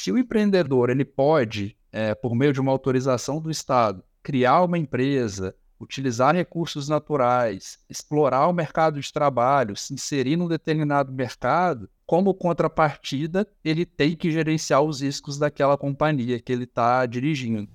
Se o empreendedor ele pode, é, por meio de uma autorização do Estado, criar uma empresa, utilizar recursos naturais, explorar o mercado de trabalho, se inserir num determinado mercado, como contrapartida, ele tem que gerenciar os riscos daquela companhia que ele está dirigindo.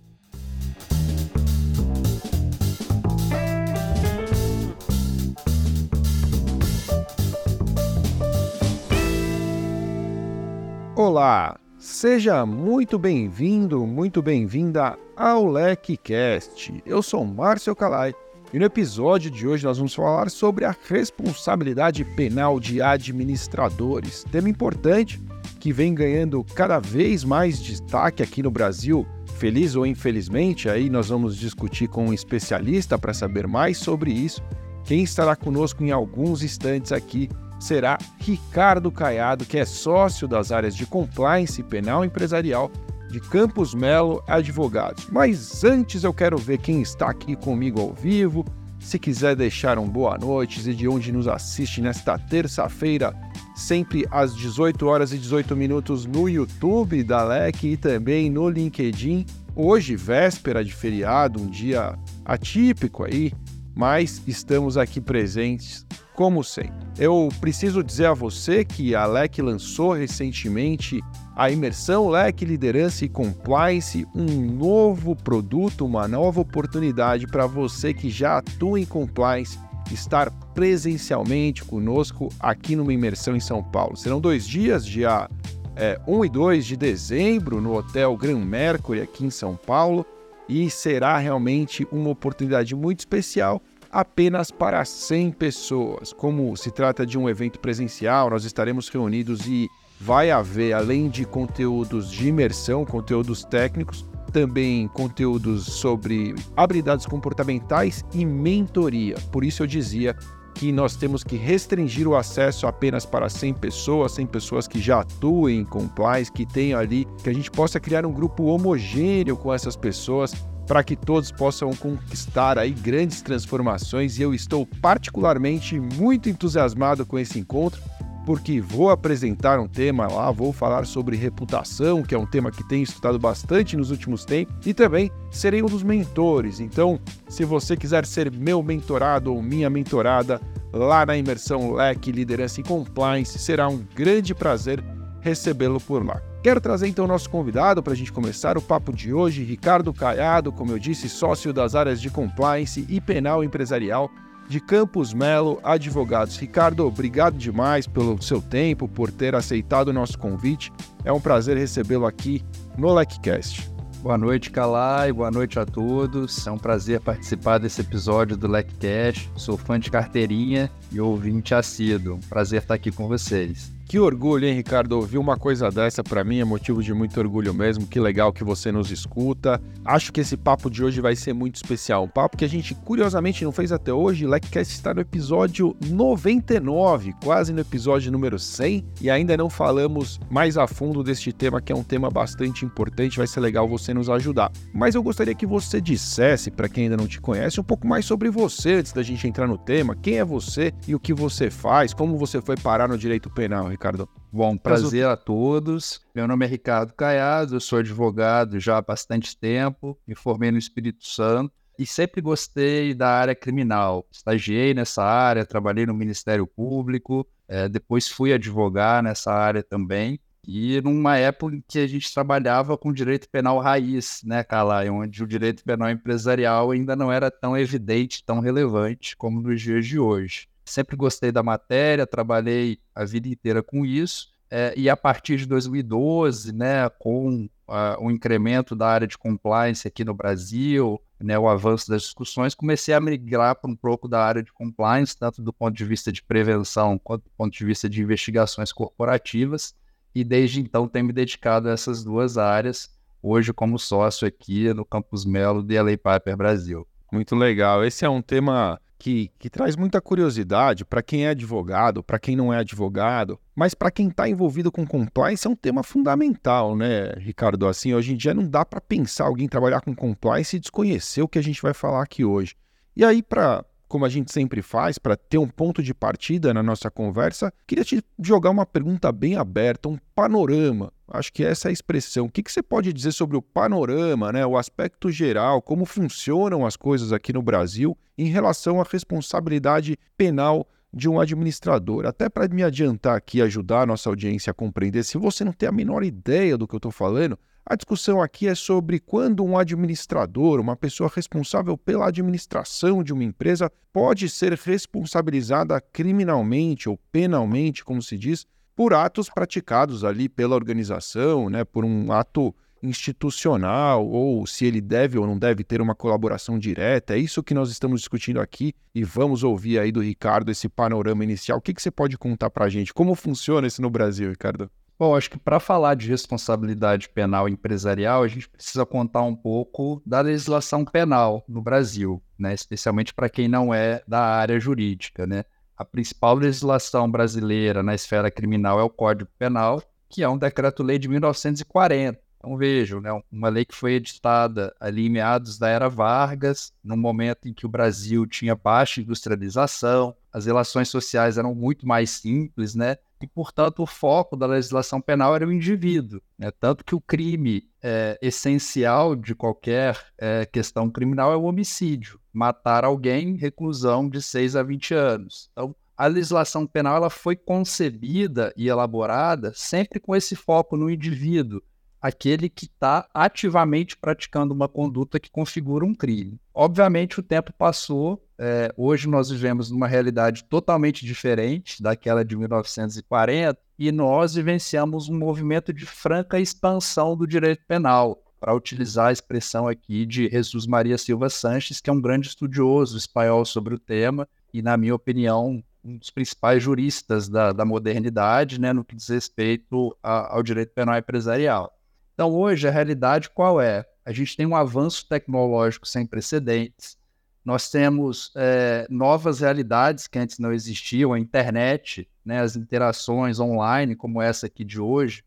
Olá, seja muito bem-vindo, muito bem-vinda ao LecCast. Eu sou Márcio Calai e no episódio de hoje nós vamos falar sobre a responsabilidade penal de administradores, tema importante que vem ganhando cada vez mais destaque aqui no Brasil. Feliz ou infelizmente, aí nós vamos discutir com um especialista para saber mais sobre isso. Quem estará conosco em alguns instantes aqui será Ricardo Caiado, que é sócio das áreas de compliance penal empresarial de Campos Melo Advogados. Mas antes eu quero ver quem está aqui comigo ao vivo. Se quiser deixar um boa noite e de onde nos assiste nesta terça-feira, sempre às 18 horas e 18 minutos no YouTube da LEC e também no LinkedIn. Hoje, véspera de feriado, um dia atípico aí, mas estamos aqui presentes como sempre. Eu preciso dizer a você que a LEC lançou recentemente a imersão LEC Liderança e Compliance, um novo produto, uma nova oportunidade para você que já atua em compliance estar presencialmente conosco aqui numa imersão em São Paulo. Serão dois dias, dia é, 1 e 2 de dezembro, no Hotel Gran Mercury aqui em São Paulo, e será realmente uma oportunidade muito especial apenas para 100 pessoas. Como se trata de um evento presencial, nós estaremos reunidos e vai haver, além de conteúdos de imersão, conteúdos técnicos, também conteúdos sobre habilidades comportamentais e mentoria. Por isso eu dizia que nós temos que restringir o acesso apenas para 100 pessoas, 100 pessoas que já atuem em compliance, que tenham ali, que a gente possa criar um grupo homogêneo com essas pessoas para que todos possam conquistar aí grandes transformações e eu estou particularmente muito entusiasmado com esse encontro porque vou apresentar um tema lá, vou falar sobre reputação, que é um tema que tenho estudado bastante nos últimos tempos, e também serei um dos mentores. Então, se você quiser ser meu mentorado ou minha mentorada lá na imersão Leque Liderança e Compliance, será um grande prazer recebê-lo por lá. Quero trazer então o nosso convidado para a gente começar o papo de hoje, Ricardo Caiado, como eu disse, sócio das áreas de compliance e penal empresarial de Campos Melo Advogados. Ricardo, obrigado demais pelo seu tempo, por ter aceitado o nosso convite. É um prazer recebê-lo aqui no LecCast. Boa noite, Calai. Boa noite a todos. É um prazer participar desse episódio do LecCast. Sou fã de carteirinha e ouvinte assíduo. Prazer estar aqui com vocês. Que orgulho, hein, Ricardo? Ouvir uma coisa dessa para mim é motivo de muito orgulho mesmo. Que legal que você nos escuta. Acho que esse papo de hoje vai ser muito especial. Um papo que a gente curiosamente não fez até hoje. Leccast está no episódio 99, quase no episódio número 100, e ainda não falamos mais a fundo deste tema, que é um tema bastante importante. Vai ser legal você nos ajudar. Mas eu gostaria que você dissesse, para quem ainda não te conhece, um pouco mais sobre você antes da gente entrar no tema. Quem é você e o que você faz? Como você foi parar no direito penal, Ricardo? Bom, prazer a todos. Meu nome é Ricardo Caiado, eu sou advogado já há bastante tempo, me formei no Espírito Santo e sempre gostei da área criminal. Estagiei nessa área, trabalhei no Ministério Público, é, depois fui advogar nessa área também. E numa época em que a gente trabalhava com direito penal raiz, né, Calai, onde o direito penal empresarial ainda não era tão evidente, tão relevante como nos dias de hoje. Sempre gostei da matéria, trabalhei a vida inteira com isso. É, e a partir de 2012, né, com uh, o incremento da área de compliance aqui no Brasil, né, o avanço das discussões, comecei a migrar para um pouco da área de compliance, tanto do ponto de vista de prevenção quanto do ponto de vista de investigações corporativas. E desde então tenho me dedicado a essas duas áreas, hoje como sócio aqui no Campus Melo de LA Piper Brasil. Muito legal. Esse é um tema que, que traz muita curiosidade para quem é advogado, para quem não é advogado, mas para quem está envolvido com compliance é um tema fundamental, né, Ricardo? Assim, hoje em dia não dá para pensar alguém trabalhar com compliance e desconhecer o que a gente vai falar aqui hoje. E aí, para como a gente sempre faz, para ter um ponto de partida na nossa conversa, queria te jogar uma pergunta bem aberta, um panorama. Acho que essa é a expressão. O que, que você pode dizer sobre o panorama, né, o aspecto geral, como funcionam as coisas aqui no Brasil em relação à responsabilidade penal de um administrador. Até para me adiantar aqui, ajudar a nossa audiência a compreender, se você não tem a menor ideia do que eu estou falando, a discussão aqui é sobre quando um administrador, uma pessoa responsável pela administração de uma empresa, pode ser responsabilizada criminalmente ou penalmente, como se diz, por atos praticados ali pela organização, né, por um ato institucional ou se ele deve ou não deve ter uma colaboração direta. É isso que nós estamos discutindo aqui e vamos ouvir aí do Ricardo esse panorama inicial. O que, que você pode contar para a gente? Como funciona isso no Brasil, Ricardo? Bom, acho que para falar de responsabilidade penal empresarial, a gente precisa contar um pouco da legislação penal no Brasil, né? especialmente para quem não é da área jurídica. Né? A principal legislação brasileira na esfera criminal é o Código Penal, que é um decreto-lei de 1940. Então vejam, né, uma lei que foi editada ali em meados da era Vargas, no momento em que o Brasil tinha baixa industrialização, as relações sociais eram muito mais simples, né? E, portanto, o foco da legislação penal era o indivíduo. Né? Tanto que o crime é, essencial de qualquer é, questão criminal é o homicídio. Matar alguém, reclusão de 6 a 20 anos. Então, a legislação penal ela foi concebida e elaborada sempre com esse foco no indivíduo, aquele que está ativamente praticando uma conduta que configura um crime. Obviamente, o tempo passou, é, hoje nós vivemos numa realidade totalmente diferente daquela de 1940 e nós vivenciamos um movimento de franca expansão do direito penal, para utilizar a expressão aqui de Jesus Maria Silva Sanches, que é um grande estudioso espanhol sobre o tema e, na minha opinião, um dos principais juristas da, da modernidade, né, no que diz respeito a, ao direito penal empresarial. Então, hoje, a realidade qual é? A gente tem um avanço tecnológico sem precedentes, nós temos é, novas realidades que antes não existiam, a internet, né, as interações online, como essa aqui de hoje.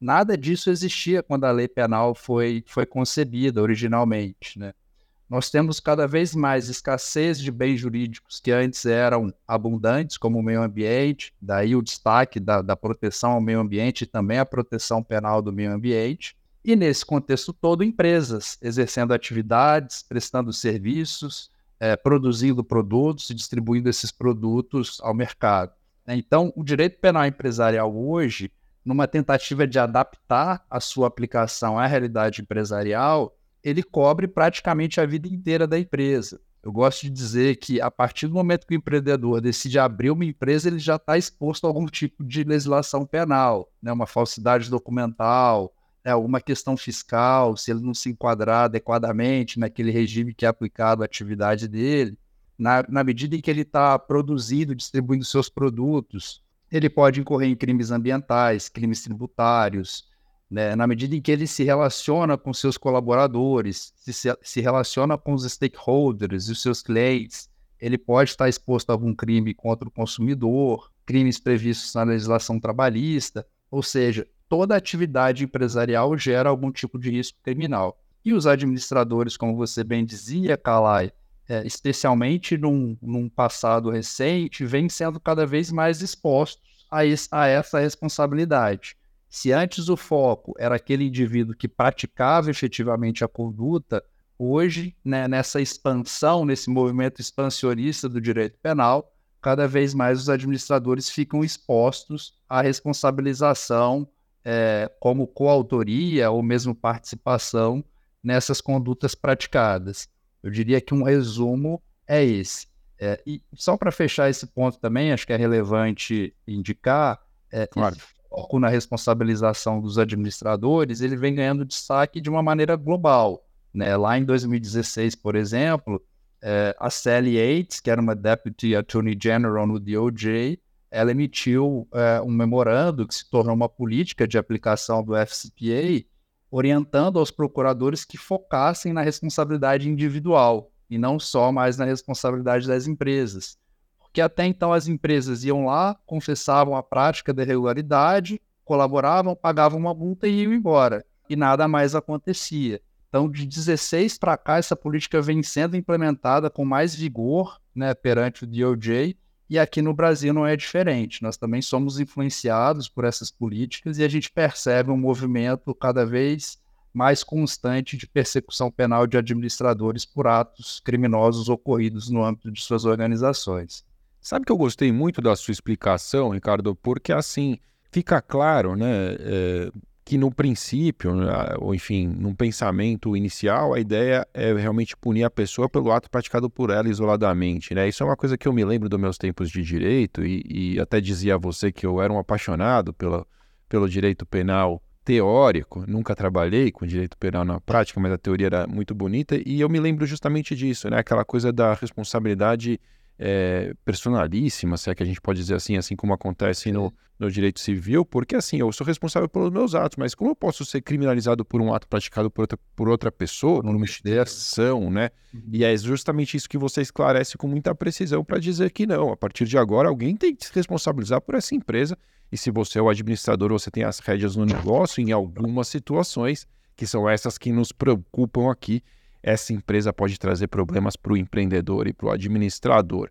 Nada disso existia quando a lei penal foi, foi concebida originalmente. Né? Nós temos cada vez mais escassez de bens jurídicos que antes eram abundantes, como o meio ambiente, daí o destaque da, da proteção ao meio ambiente e também a proteção penal do meio ambiente. E nesse contexto todo, empresas exercendo atividades, prestando serviços, é, produzindo produtos e distribuindo esses produtos ao mercado. Então, o direito penal empresarial hoje, numa tentativa de adaptar a sua aplicação à realidade empresarial, ele cobre praticamente a vida inteira da empresa. Eu gosto de dizer que a partir do momento que o empreendedor decide abrir uma empresa, ele já está exposto a algum tipo de legislação penal, né? uma falsidade documental, né, alguma questão fiscal, se ele não se enquadrar adequadamente naquele regime que é aplicado à atividade dele, na, na medida em que ele está produzindo, distribuindo seus produtos, ele pode incorrer em crimes ambientais, crimes tributários, né, na medida em que ele se relaciona com seus colaboradores, se, se relaciona com os stakeholders e os seus clientes, ele pode estar exposto a algum crime contra o consumidor, crimes previstos na legislação trabalhista, ou seja, toda atividade empresarial gera algum tipo de risco criminal. E os administradores, como você bem dizia, Kalai, é, especialmente num, num, passado recente, vêm sendo cada vez mais expostos a, esse, a essa responsabilidade. Se antes o foco era aquele indivíduo que praticava efetivamente a conduta, hoje, né, nessa expansão, nesse movimento expansionista do direito penal, cada vez mais os administradores ficam expostos à responsabilização é, como coautoria ou mesmo participação nessas condutas praticadas. Eu diria que um resumo é esse. É, e só para fechar esse ponto também, acho que é relevante indicar, é, claro. Foco na responsabilização dos administradores, ele vem ganhando destaque de uma maneira global. Né? Lá em 2016, por exemplo, é, a Sally Yates, que era uma Deputy Attorney General no DOJ, ela emitiu é, um memorando que se tornou uma política de aplicação do FCPA, orientando aos procuradores que focassem na responsabilidade individual e não só mais na responsabilidade das empresas. Porque até então as empresas iam lá, confessavam a prática da irregularidade, colaboravam, pagavam uma multa e iam embora. E nada mais acontecia. Então, de 16 para cá, essa política vem sendo implementada com mais vigor né, perante o DOJ, e aqui no Brasil não é diferente. Nós também somos influenciados por essas políticas e a gente percebe um movimento cada vez mais constante de persecução penal de administradores por atos criminosos ocorridos no âmbito de suas organizações. Sabe que eu gostei muito da sua explicação, Ricardo, porque assim fica claro, né, é, que no princípio, né, ou enfim, num pensamento inicial, a ideia é realmente punir a pessoa pelo ato praticado por ela isoladamente, né? Isso é uma coisa que eu me lembro dos meus tempos de direito e, e até dizia a você que eu era um apaixonado pela, pelo direito penal teórico, nunca trabalhei com direito penal na prática, mas a teoria era muito bonita e eu me lembro justamente disso, né? Aquela coisa da responsabilidade é, personalíssima, se é que a gente pode dizer assim, assim como acontece no, no direito civil, porque assim, eu sou responsável pelos meus atos, mas como eu posso ser criminalizado por um ato praticado por outra, por outra pessoa, numa instituição, né? Uhum. E é justamente isso que você esclarece com muita precisão para dizer que não, a partir de agora alguém tem que se responsabilizar por essa empresa, e se você é o administrador, você tem as rédeas no negócio, em algumas situações, que são essas que nos preocupam aqui, essa empresa pode trazer problemas para o empreendedor e para o administrador.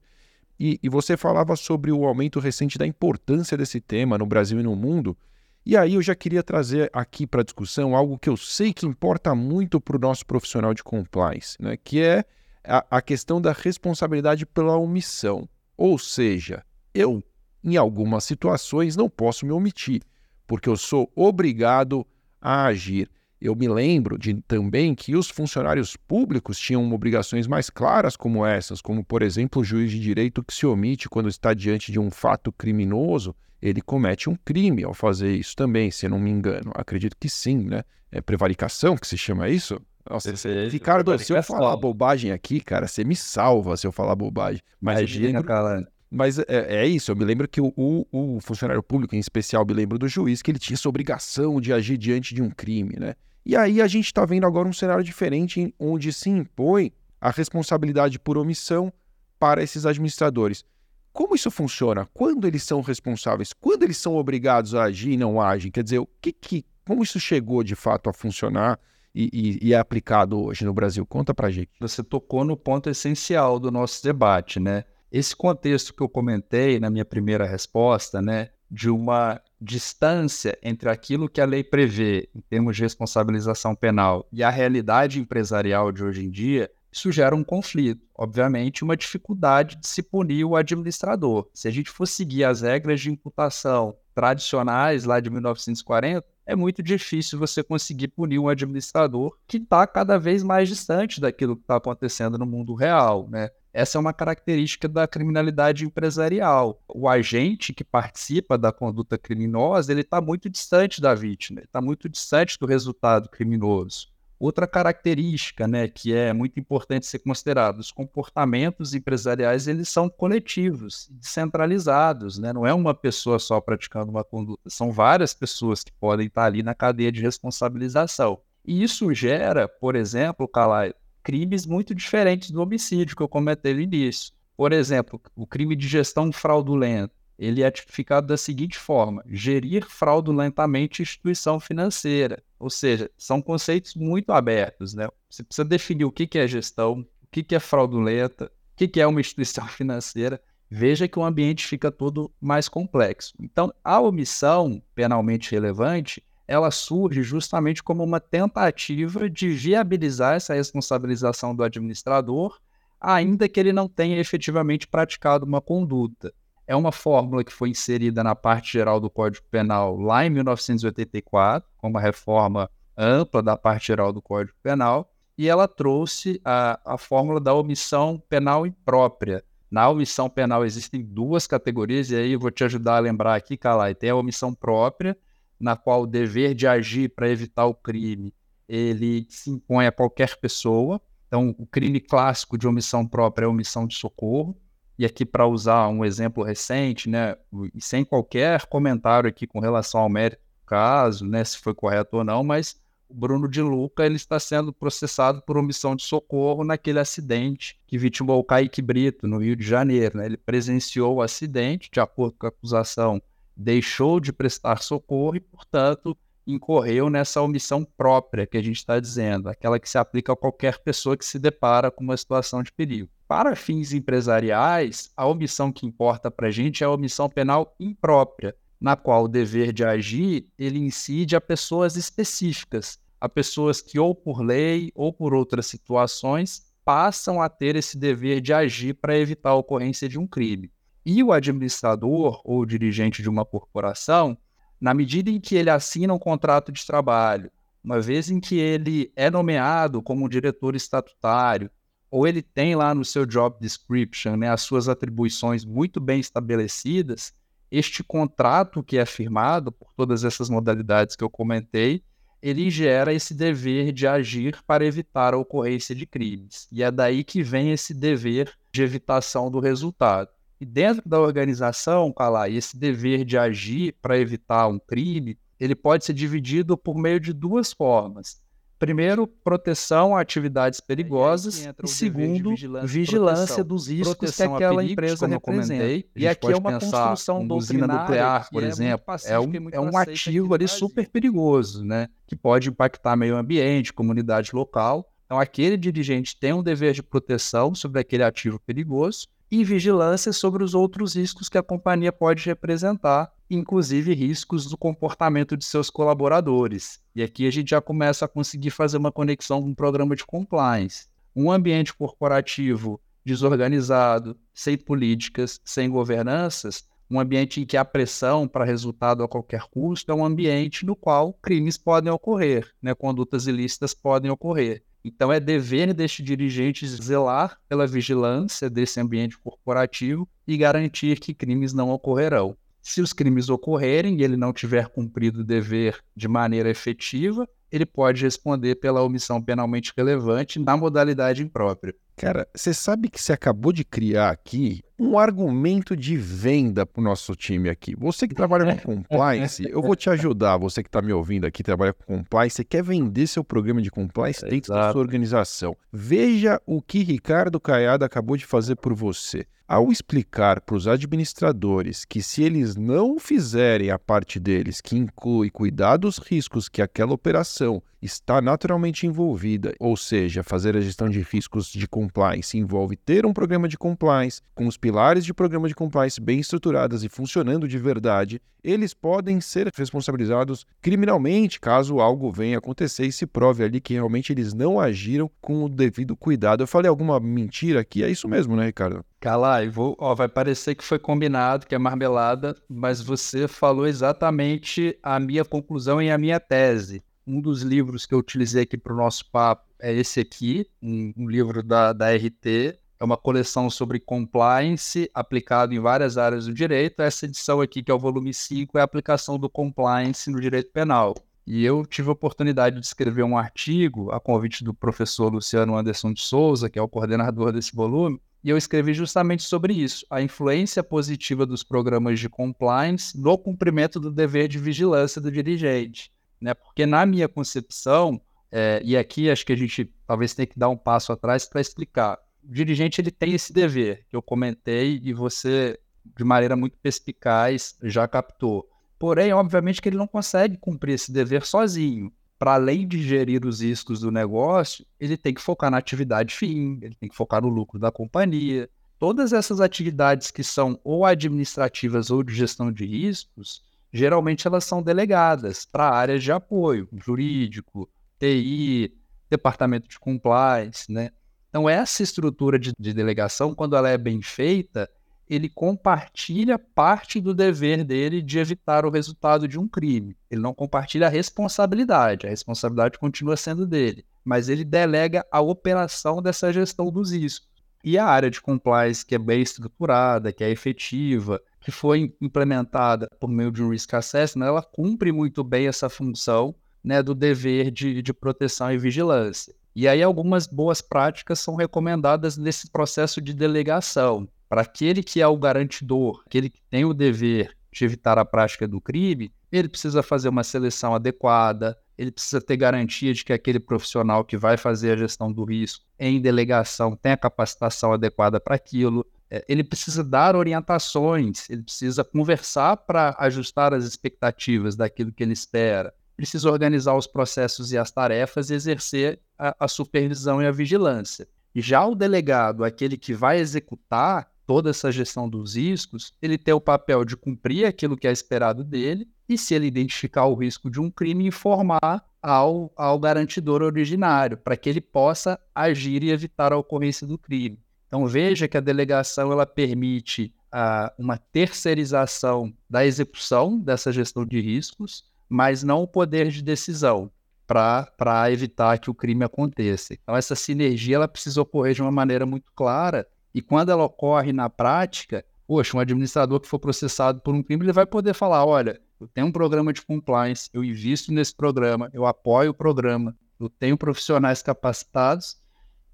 E, e, você falava sobre o aumento recente da importância desse tema no Brasil e no mundo. E aí eu já queria trazer aqui para a discussão algo que eu sei que importa muito para o nosso profissional de compliance, né? que é a, a questão da responsabilidade pela omissão. Ou seja, eu, em algumas situações, não posso me omitir, porque eu sou obrigado a agir. Eu me lembro de, também que os funcionários públicos tinham obrigações mais claras como essas, como, por exemplo, o juiz de direito que se omite quando está diante de um fato criminoso, ele comete um crime ao fazer isso também, se eu não me engano. Acredito que sim, né? É prevaricação que se chama isso? Nossa, Perfeito, Ricardo, se eu falar bobagem aqui, cara, você me salva se eu falar bobagem. Mas Imagina, lembro... cara. Mas é, é, isso, eu me lembro que o, o, o, funcionário público, em especial, me lembro do juiz, que ele tinha essa obrigação de agir diante de um crime, né? E aí a gente está vendo agora um cenário diferente onde se impõe a responsabilidade por omissão para esses administradores. Como isso funciona? Quando eles são responsáveis? Quando eles são obrigados a agir e não agem? Quer dizer, o que, que como isso chegou de fato a funcionar e, e, e, é aplicado hoje no Brasil? Conta pra gente. Você tocou no ponto essencial do nosso debate, né? Esse contexto que eu comentei na minha primeira resposta, né, de uma distância entre aquilo que a lei prevê em termos de responsabilização penal e a realidade empresarial de hoje em dia, isso gera um conflito. Obviamente, uma dificuldade de se punir o administrador. Se a gente for seguir as regras de imputação tradicionais lá de 1940, é muito difícil você conseguir punir um administrador que está cada vez mais distante daquilo que está acontecendo no mundo real. Né? Essa é uma característica da criminalidade empresarial. O agente que participa da conduta criminosa, ele está muito distante da vítima, está muito distante do resultado criminoso. Outra característica, né, que é muito importante ser considerado, os comportamentos empresariais eles são coletivos, descentralizados, né? Não é uma pessoa só praticando uma conduta, são várias pessoas que podem estar ali na cadeia de responsabilização. E isso gera, por exemplo, Calai, crimes muito diferentes do homicídio que eu comentei no início. Por exemplo, o crime de gestão fraudulenta. Ele é tipificado da seguinte forma: gerir fraudulentamente instituição financeira. Ou seja, são conceitos muito abertos. Né? Você precisa definir o que é gestão, o que é fraudulenta, o que é uma instituição financeira. Veja que o ambiente fica todo mais complexo. Então, a omissão penalmente relevante ela surge justamente como uma tentativa de viabilizar essa responsabilização do administrador, ainda que ele não tenha efetivamente praticado uma conduta. É uma fórmula que foi inserida na parte geral do Código Penal lá em 1984, com uma reforma ampla da parte geral do Código Penal, e ela trouxe a, a fórmula da omissão penal imprópria. Na omissão penal existem duas categorias, e aí eu vou te ajudar a lembrar aqui, Calai. Tem a omissão própria, na qual o dever de agir para evitar o crime ele se impõe a qualquer pessoa. Então, o crime clássico de omissão própria é omissão de socorro. E aqui, para usar um exemplo recente, né, sem qualquer comentário aqui com relação ao mérito do caso, né, se foi correto ou não, mas o Bruno de Luca ele está sendo processado por omissão de socorro naquele acidente que vitimou o Kaique Brito, no Rio de Janeiro. Né? Ele presenciou o acidente, de acordo com a acusação, deixou de prestar socorro e, portanto, incorreu nessa omissão própria que a gente está dizendo, aquela que se aplica a qualquer pessoa que se depara com uma situação de perigo. Para fins empresariais, a omissão que importa para a gente é a omissão penal imprópria, na qual o dever de agir ele incide a pessoas específicas, a pessoas que ou por lei ou por outras situações passam a ter esse dever de agir para evitar a ocorrência de um crime. E o administrador ou dirigente de uma corporação, na medida em que ele assina um contrato de trabalho, uma vez em que ele é nomeado como diretor estatutário, ou ele tem lá no seu job description né, as suas atribuições muito bem estabelecidas, este contrato que é firmado por todas essas modalidades que eu comentei, ele gera esse dever de agir para evitar a ocorrência de crimes. E é daí que vem esse dever de evitação do resultado. E dentro da organização, Calai, esse dever de agir para evitar um crime, ele pode ser dividido por meio de duas formas. Primeiro, proteção a atividades perigosas e segundo, vigilância, vigilância dos riscos proteção que aquela perigos, empresa representa. Comentei, e aqui é uma construção uma usina nuclear, por é exemplo, é um, é um ativo ali super perigoso, né? Que pode impactar meio ambiente, comunidade local. Então, aquele dirigente tem um dever de proteção sobre aquele ativo perigoso e vigilância sobre os outros riscos que a companhia pode representar, inclusive riscos do comportamento de seus colaboradores. E aqui a gente já começa a conseguir fazer uma conexão com o programa de compliance. Um ambiente corporativo desorganizado, sem políticas, sem governanças, um ambiente em que a pressão para resultado a qualquer custo é um ambiente no qual crimes podem ocorrer, né? condutas ilícitas podem ocorrer. Então, é dever deste dirigente zelar pela vigilância desse ambiente corporativo e garantir que crimes não ocorrerão. Se os crimes ocorrerem e ele não tiver cumprido o dever de maneira efetiva, ele pode responder pela omissão penalmente relevante na modalidade imprópria. Cara, você sabe que você acabou de criar aqui um argumento de venda para o nosso time aqui. Você que trabalha com compliance, eu vou te ajudar. Você que está me ouvindo aqui, trabalha com compliance, você quer vender seu programa de compliance dentro Exato. da sua organização. Veja o que Ricardo Caiado acabou de fazer por você. Ao explicar para os administradores que se eles não fizerem a parte deles, que inclui cuidar dos riscos que aquela operação está naturalmente envolvida, ou seja, fazer a gestão de riscos de compliance envolve ter um programa de compliance com os pilares de programa de compliance bem estruturados e funcionando de verdade, eles podem ser responsabilizados criminalmente caso algo venha acontecer e se prove ali que realmente eles não agiram com o devido cuidado. Eu falei alguma mentira aqui? É isso mesmo, né, Ricardo? Calai, vou, ó, vai parecer que foi combinado, que é marmelada, mas você falou exatamente a minha conclusão e a minha tese. Um dos livros que eu utilizei aqui para o nosso papo é esse aqui, um, um livro da, da RT, é uma coleção sobre compliance aplicado em várias áreas do direito. Essa edição aqui, que é o volume 5, é a aplicação do compliance no direito penal. E eu tive a oportunidade de escrever um artigo a convite do professor Luciano Anderson de Souza, que é o coordenador desse volume, e eu escrevi justamente sobre isso, a influência positiva dos programas de compliance no cumprimento do dever de vigilância do dirigente. Né? Porque, na minha concepção, é, e aqui acho que a gente talvez tenha que dar um passo atrás para explicar, dirigente ele tem esse dever, que eu comentei e você, de maneira muito perspicaz, já captou. Porém, obviamente que ele não consegue cumprir esse dever sozinho para além de gerir os riscos do negócio, ele tem que focar na atividade fim, ele tem que focar no lucro da companhia. Todas essas atividades que são ou administrativas ou de gestão de riscos, geralmente elas são delegadas para áreas de apoio, jurídico, TI, departamento de compliance, né? Então, essa estrutura de, de delegação, quando ela é bem feita, ele compartilha parte do dever dele de evitar o resultado de um crime. Ele não compartilha a responsabilidade, a responsabilidade continua sendo dele, mas ele delega a operação dessa gestão dos riscos. E a área de compliance, que é bem estruturada, que é efetiva, que foi implementada por meio de um risk assessment, ela cumpre muito bem essa função né, do dever de, de proteção e vigilância. E aí algumas boas práticas são recomendadas nesse processo de delegação para aquele que é o garantidor, aquele que tem o dever de evitar a prática do crime, ele precisa fazer uma seleção adequada, ele precisa ter garantia de que aquele profissional que vai fazer a gestão do risco em delegação tem a capacitação adequada para aquilo. É, ele precisa dar orientações, ele precisa conversar para ajustar as expectativas daquilo que ele espera. Precisa organizar os processos e as tarefas e exercer a, a supervisão e a vigilância. E já o delegado, aquele que vai executar toda essa gestão dos riscos, ele tem o papel de cumprir aquilo que é esperado dele e, se ele identificar o risco de um crime, informar ao, ao garantidor originário, para que ele possa agir e evitar a ocorrência do crime. Então veja que a delegação ela permite uh, uma terceirização da execução dessa gestão de riscos, mas não o poder de decisão para evitar que o crime aconteça. Então essa sinergia ela precisa ocorrer de uma maneira muito clara e quando ela ocorre na prática, poxa, um administrador que for processado por um crime, ele vai poder falar, olha, eu tenho um programa de compliance, eu invisto nesse programa, eu apoio o programa, eu tenho profissionais capacitados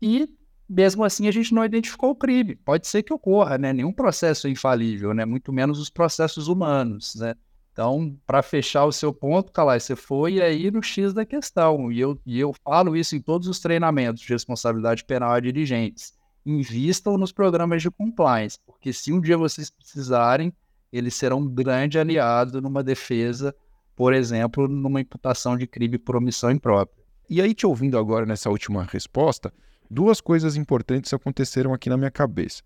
e mesmo assim a gente não identificou o crime. Pode ser que ocorra, né? Nenhum processo é infalível, né? Muito menos os processos humanos, né? Então, para fechar o seu ponto, Calai, você foi aí no X da questão. E eu, e eu falo isso em todos os treinamentos de responsabilidade penal a dirigentes invistam nos programas de compliance, porque se um dia vocês precisarem, eles serão um grande aliado numa defesa, por exemplo, numa imputação de crime por omissão imprópria. E aí, te ouvindo agora nessa última resposta, duas coisas importantes aconteceram aqui na minha cabeça.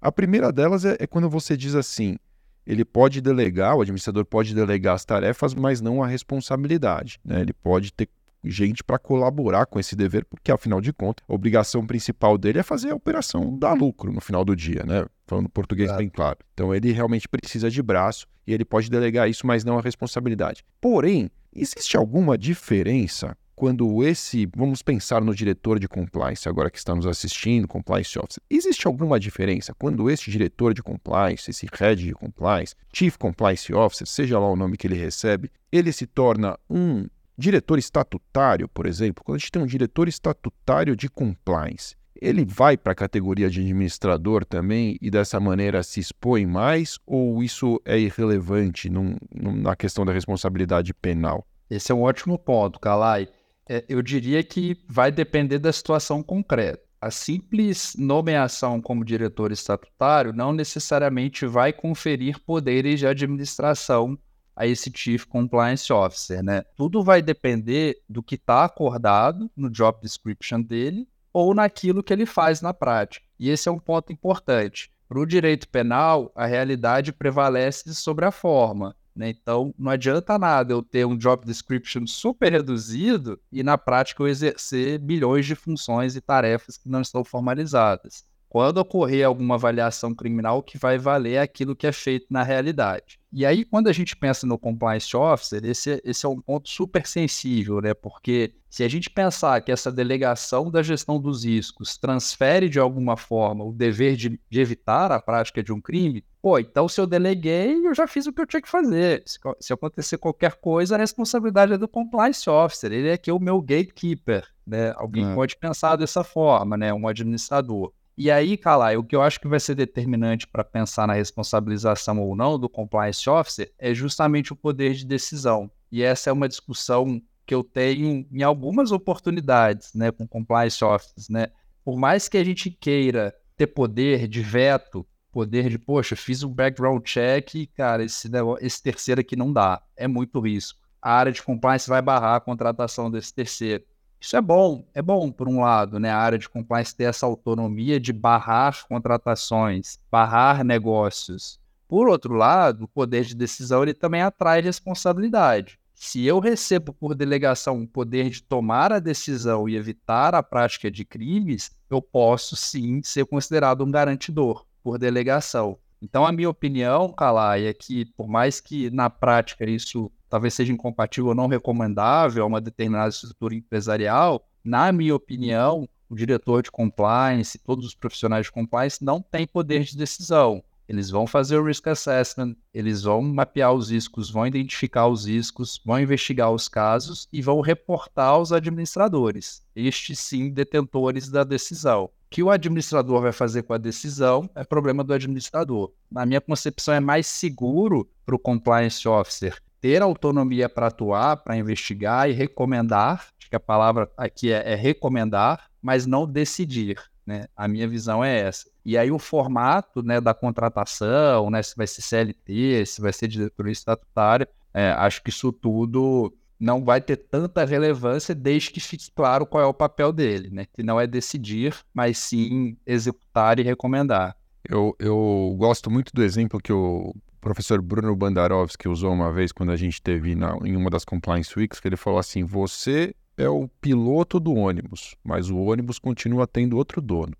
A primeira delas é, é quando você diz assim: ele pode delegar, o administrador pode delegar as tarefas, mas não a responsabilidade. Né? Ele pode ter gente para colaborar com esse dever, porque afinal de contas, a obrigação principal dele é fazer a operação dar lucro no final do dia, né? Falando português claro. bem claro. Então ele realmente precisa de braço e ele pode delegar isso, mas não a responsabilidade. Porém, existe alguma diferença quando esse, vamos pensar no diretor de compliance agora que está nos assistindo, compliance officer, existe alguma diferença quando esse diretor de compliance, esse head de compliance, chief compliance officer, seja lá o nome que ele recebe, ele se torna um Diretor estatutário, por exemplo, quando a gente tem um diretor estatutário de compliance, ele vai para a categoria de administrador também e dessa maneira se expõe mais ou isso é irrelevante num, num, na questão da responsabilidade penal? Esse é um ótimo ponto, Kalai. É, eu diria que vai depender da situação concreta. A simples nomeação como diretor estatutário não necessariamente vai conferir poderes de administração a esse Chief Compliance Officer, né? Tudo vai depender do que está acordado no job description dele ou naquilo que ele faz na prática. E esse é um ponto importante. Para o direito penal, a realidade prevalece sobre a forma. Né? Então, não adianta nada eu ter um job description super reduzido e, na prática, eu exercer milhões de funções e tarefas que não estão formalizadas. Quando ocorrer alguma avaliação criminal, que vai valer aquilo que é feito na realidade. E aí, quando a gente pensa no compliance officer, esse, esse é um ponto super sensível, né? Porque se a gente pensar que essa delegação da gestão dos riscos transfere de alguma forma o dever de, de evitar a prática de um crime, pô, então se eu deleguei, eu já fiz o que eu tinha que fazer. Se, se acontecer qualquer coisa, a responsabilidade é do compliance officer. Ele é aqui o meu gatekeeper, né? Alguém é. pode pensar dessa forma, né? Um administrador. E aí, Calai, o que eu acho que vai ser determinante para pensar na responsabilização ou não do compliance officer é justamente o poder de decisão. E essa é uma discussão que eu tenho em algumas oportunidades, né, com compliance officers, né? Por mais que a gente queira ter poder de veto, poder de, poxa, fiz um background check cara, esse, esse terceiro aqui não dá, é muito risco. A área de compliance vai barrar a contratação desse terceiro. Isso é bom, é bom por um lado, né? A área de compliance ter essa autonomia de barrar contratações, barrar negócios. Por outro lado, o poder de decisão ele também atrai responsabilidade. Se eu recebo por delegação o poder de tomar a decisão e evitar a prática de crimes, eu posso sim ser considerado um garantidor por delegação. Então, a minha opinião, Calai, é que, por mais que na prática isso talvez seja incompatível ou não recomendável a uma determinada estrutura empresarial, na minha opinião, o diretor de compliance, todos os profissionais de compliance não têm poder de decisão. Eles vão fazer o risk assessment, eles vão mapear os riscos, vão identificar os riscos, vão investigar os casos e vão reportar aos administradores, estes sim detentores da decisão. Que o administrador vai fazer com a decisão é problema do administrador. Na minha concepção, é mais seguro para o compliance officer ter autonomia para atuar, para investigar e recomendar. Acho que a palavra aqui é, é recomendar, mas não decidir. Né? A minha visão é essa. E aí o formato né, da contratação, né, se vai ser CLT, se vai ser diretoria estatutária, é, acho que isso tudo não vai ter tanta relevância desde que fique claro qual é o papel dele, né? Que não é decidir, mas sim executar e recomendar. Eu, eu gosto muito do exemplo que o professor Bruno Bandarovski usou uma vez quando a gente teve na, em uma das Compliance Weeks, que ele falou assim: você é o piloto do ônibus, mas o ônibus continua tendo outro dono.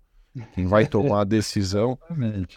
Quem vai tomar a decisão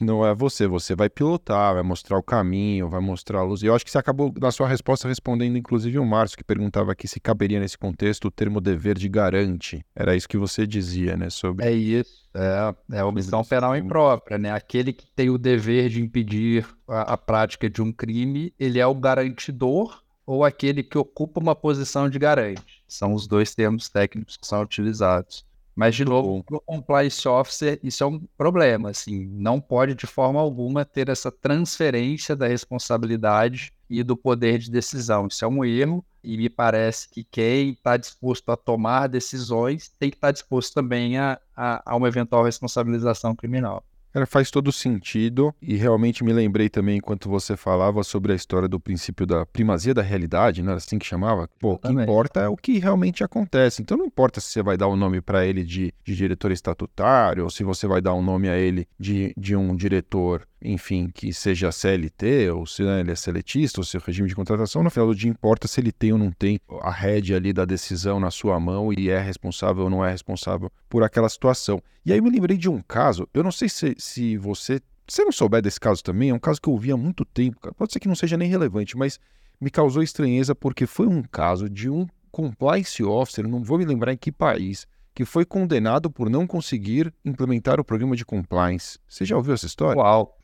não é você. Você vai pilotar, vai mostrar o caminho, vai mostrar a luz. E eu acho que você acabou, na sua resposta, respondendo, inclusive, o Márcio, que perguntava aqui se caberia nesse contexto o termo dever de garante. Era isso que você dizia, né? Sobre... É isso. É, é a omissão penal imprópria, né? Aquele que tem o dever de impedir a, a prática de um crime, ele é o garantidor ou aquele que ocupa uma posição de garante. São os dois termos técnicos que são utilizados. Mas, de novo, para o compliance officer, isso é um problema. Assim, não pode, de forma alguma, ter essa transferência da responsabilidade e do poder de decisão. Isso é um erro e me parece que quem está disposto a tomar decisões tem que estar tá disposto também a, a, a uma eventual responsabilização criminal. Cara, faz todo sentido e realmente me lembrei também enquanto você falava sobre a história do princípio da primazia da realidade, não era assim que chamava? Pô, o que importa é o que realmente acontece. Então não importa se você vai dar o um nome para ele de, de diretor estatutário ou se você vai dar um nome a ele de, de um diretor enfim, que seja CLT, ou se né, ele é seletista, ou se é regime de contratação, no final do dia importa se ele tem ou não tem a rédea ali da decisão na sua mão e é responsável ou não é responsável por aquela situação. E aí eu me lembrei de um caso, eu não sei se, se você. Se não souber desse caso também, é um caso que eu ouvi há muito tempo, pode ser que não seja nem relevante, mas me causou estranheza porque foi um caso de um compliance officer, não vou me lembrar em que país, que foi condenado por não conseguir implementar o programa de compliance. Você já ouviu essa história? Uau!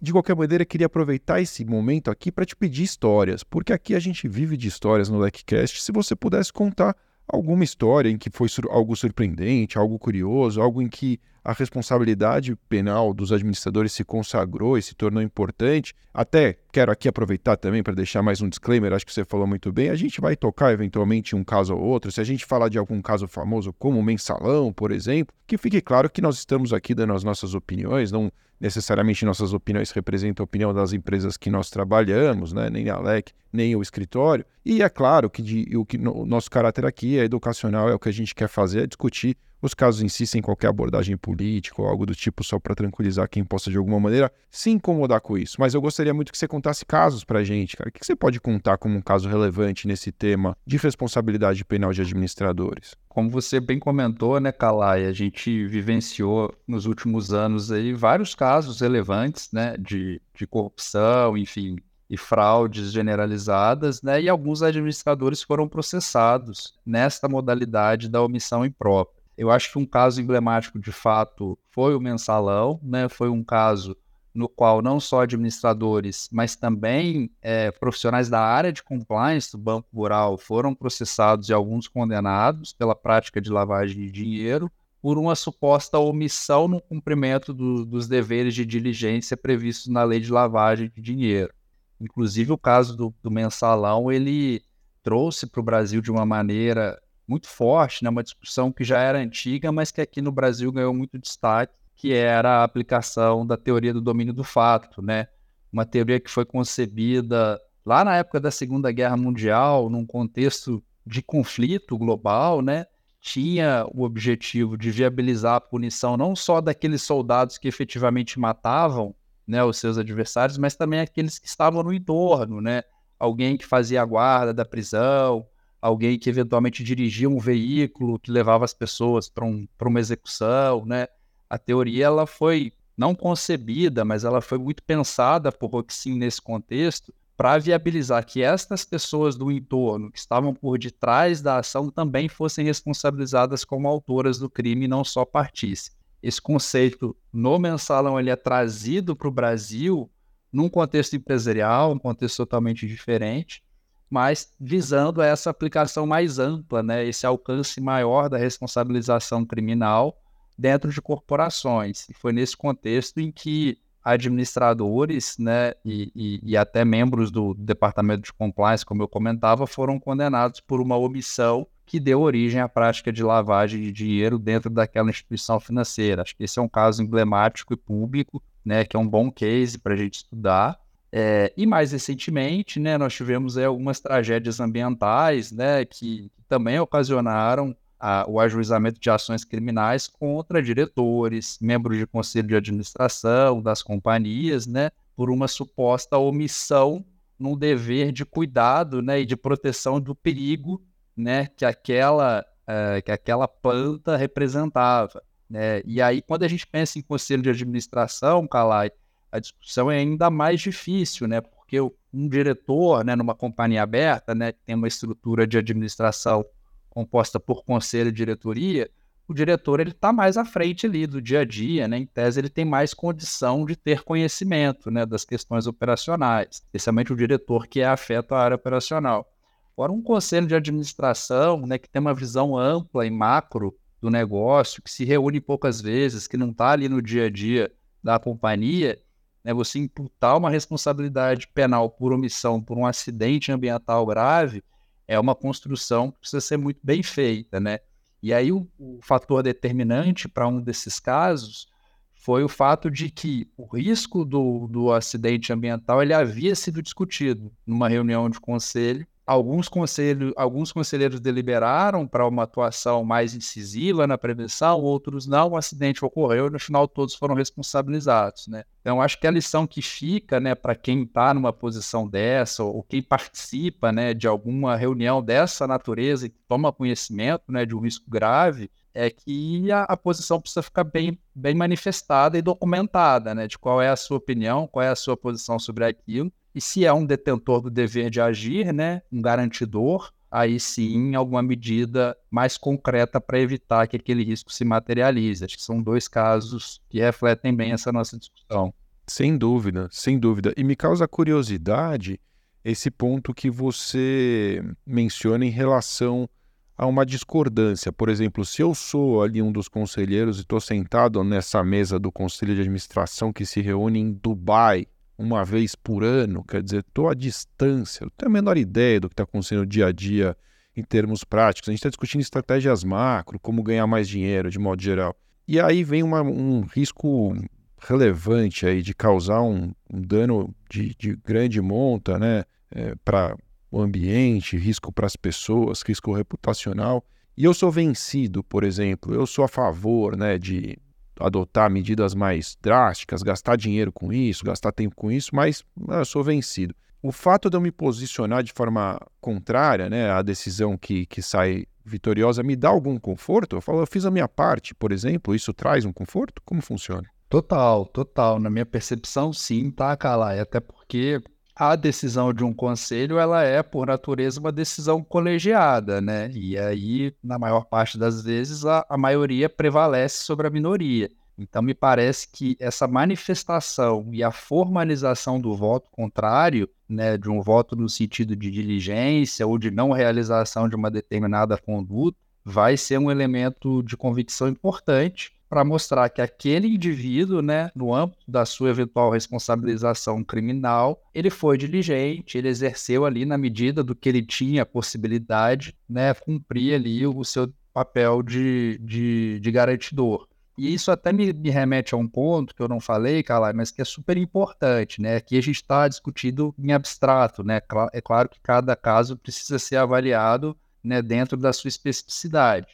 De qualquer maneira, eu queria aproveitar esse momento aqui para te pedir histórias, porque aqui a gente vive de histórias no LecCast. Se você pudesse contar alguma história em que foi sur algo surpreendente, algo curioso, algo em que a responsabilidade penal dos administradores se consagrou e se tornou importante. Até quero aqui aproveitar também para deixar mais um disclaimer, acho que você falou muito bem. A gente vai tocar eventualmente um caso ou outro. Se a gente falar de algum caso famoso, como o mensalão, por exemplo, que fique claro que nós estamos aqui dando as nossas opiniões, não necessariamente nossas opiniões representam a opinião das empresas que nós trabalhamos, né? nem a LEC, nem o escritório. E é claro que de, o, que no, o nosso caráter aqui é educacional, é o que a gente quer fazer, é discutir os casos em qualquer abordagem política ou algo do tipo, só para tranquilizar quem possa de alguma maneira se incomodar com isso. Mas eu gostaria muito que você contasse casos para a gente, cara. O que você pode contar como um caso relevante nesse tema de responsabilidade penal de administradores? Como você bem comentou, né, Calai, a gente vivenciou nos últimos anos aí vários casos relevantes, né, de, de corrupção, enfim, e fraudes generalizadas, né, e alguns administradores foram processados nesta modalidade da omissão imprópria. Eu acho que um caso emblemático, de fato, foi o mensalão, né? Foi um caso no qual não só administradores, mas também é, profissionais da área de compliance do Banco Rural foram processados e alguns condenados pela prática de lavagem de dinheiro por uma suposta omissão no cumprimento do, dos deveres de diligência previstos na lei de lavagem de dinheiro. Inclusive, o caso do, do mensalão, ele trouxe para o Brasil de uma maneira muito forte, né? uma discussão que já era antiga, mas que aqui no Brasil ganhou muito destaque, que era a aplicação da teoria do domínio do fato, né? Uma teoria que foi concebida lá na época da Segunda Guerra Mundial, num contexto de conflito global, né? Tinha o objetivo de viabilizar a punição não só daqueles soldados que efetivamente matavam, né, os seus adversários, mas também aqueles que estavam no entorno, né? Alguém que fazia a guarda da prisão, alguém que eventualmente dirigia um veículo que levava as pessoas para um, uma execução, né? A teoria ela foi não concebida, mas ela foi muito pensada por Roxin nesse contexto para viabilizar que estas pessoas do entorno que estavam por detrás da ação também fossem responsabilizadas como autoras do crime, não só partícipes. Esse conceito no mensalão ele é trazido para o Brasil num contexto empresarial, um contexto totalmente diferente, mas visando essa aplicação mais ampla, né, esse alcance maior da responsabilização criminal dentro de corporações. E foi nesse contexto em que administradores né, e, e, e, até membros do departamento de compliance, como eu comentava, foram condenados por uma omissão que deu origem à prática de lavagem de dinheiro dentro daquela instituição financeira. Acho que esse é um caso emblemático e público, né, que é um bom case para a gente estudar É, e mais recentemente, né, nós tivemos é, algumas tragédias ambientais, né, que também ocasionaram a, o ajuizamento de ações criminais contra diretores, membros de conselho de administração das companhias, né, por uma suposta omissão num dever de cuidado, né, e de proteção do perigo, né, que aquela uh, que aquela planta representava. Né? E aí, quando a gente pensa em conselho de administração, Calai, a discussão é ainda mais difícil, né? Porque um diretor, né, numa companhia aberta, né, que tem uma estrutura de administração composta por conselho e diretoria, o diretor ele está mais à frente ali do dia a dia, né? Em tese ele tem mais condição de ter conhecimento, né, das questões operacionais, especialmente o diretor que é afeto à área operacional. Agora um conselho de administração, né, que tem uma visão ampla e macro do negócio, que se reúne poucas vezes, que não está ali no dia a dia da companhia, né, você imputar uma responsabilidade penal por omissão por um acidente ambiental grave é uma construção que precisa ser muito bem feita, né? E aí o, o fator determinante para um desses casos foi o fato de que o risco do, do acidente ambiental ele havia sido discutido numa reunião de conselho Alguns, conselho, alguns conselheiros deliberaram para uma atuação mais incisiva na prevenção, outros não. O acidente ocorreu e no final todos foram responsabilizados. Né? Então, acho que a lição que fica né, para quem está numa posição dessa, ou quem participa né, de alguma reunião dessa natureza e toma conhecimento né, de um risco grave, é que a, a, posição precisa ficar bem, bem manifestada e documentada, né? De qual é a sua opinião, qual é a sua posição sobre aquilo, e se é um detentor do dever de agir, né, um garantidor, aí sim alguma medida mais concreta para evitar que aquele risco se materialize. Acho que são dois casos que refletem bem essa nossa discussão. Sem dúvida, sem dúvida. E me causa curiosidade esse ponto que você menciona em relação a uma discordância. Por exemplo, se eu sou ali um dos conselheiros e estou sentado nessa mesa do conselho de administração que se reúne em Dubai, uma vez por ano, quer dizer, estou à distância, não tenho a menor ideia do que está acontecendo no dia a dia em termos práticos. A gente está discutindo estratégias macro, como ganhar mais dinheiro de modo geral. E aí vem uma, um risco relevante aí de causar um, um dano de, de, grande monta né, é, para o ambiente, risco para as pessoas, risco reputacional. E eu sou vencido, por exemplo, eu sou a favor né, de adotar medidas mais drásticas, gastar dinheiro com isso, gastar tempo com isso, mas eu sou vencido. O fato de eu me posicionar de forma contrária né, à decisão que, que sai vitoriosa me dá algum conforto? Eu falo, eu fiz a minha parte, por exemplo, isso traz um conforto? Como funciona? Total, total. Na minha percepção, sim, tá, Calai? Até porque a decisão de um conselho ela é por natureza uma decisão colegiada, né? E aí, na maior parte das vezes, a, a maioria prevalece sobre a minoria. Então, me parece que essa manifestação e a formalização do voto contrário, né, de um voto no sentido de diligência ou de não realização de uma determinada conduta, vai ser um elemento de convicção importante para mostrar que aquele indivíduo, né, no âmbito da sua eventual responsabilização criminal, ele foi diligente, ele exerceu ali na medida do que ele tinha possibilidade, né, cumprir ali o seu papel de, de, de garantidor. E isso até me, me, remete a um ponto que eu não falei, Calai, mas que é super importante, né? Aqui a gente está discutindo em abstrato, né? É claro que cada caso precisa ser avaliado né, dentro da sua especificidade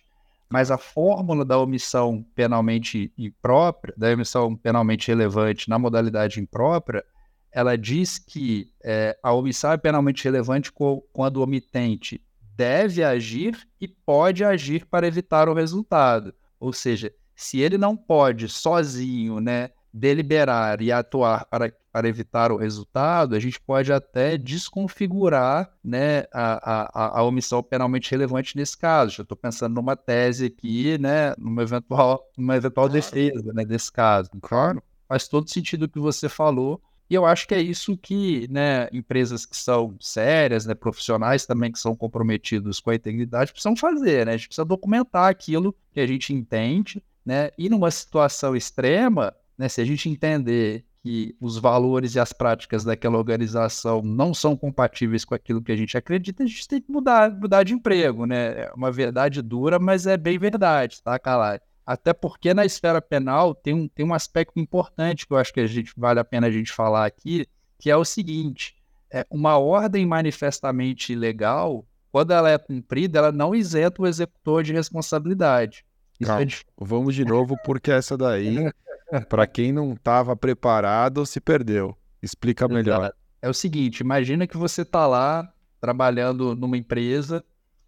mas a fórmula da omissão penalmente imprópria, da omissão penalmente relevante na modalidade imprópria, ela diz que é, a omissão é penalmente relevante quando o omitente deve agir e pode agir para evitar o resultado. Ou seja, se ele não pode sozinho né, deliberar e atuar para para evitar o resultado, a gente pode até desconfigurar né, a, a, a omissão penalmente relevante nesse caso. Eu estou pensando numa tese aqui, né, numa eventual, numa eventual claro. defesa né, desse caso. Claro. Faz todo sentido o que você falou. E eu acho que é isso que né, empresas que são sérias, né, profissionais também que são comprometidos com a integridade precisam fazer. Né? A gente precisa documentar aquilo que a gente entende. Né? E numa situação extrema, né, se a gente entender que os valores e as práticas daquela organização não são compatíveis com aquilo que a gente acredita, a gente tem que mudar, mudar de emprego, né? É uma verdade dura, mas é bem verdade, tá, Calai? Até porque na esfera penal tem um, tem um aspecto importante que eu acho que a gente vale a pena a gente falar aqui, que é o seguinte: é uma ordem manifestamente ilegal, quando ela é cumprida, ela não isenta o executor de responsabilidade. Calma, é de... Vamos de novo, porque essa daí, para quem não estava preparado, se perdeu. Explica melhor. É o seguinte: imagina que você está lá trabalhando numa empresa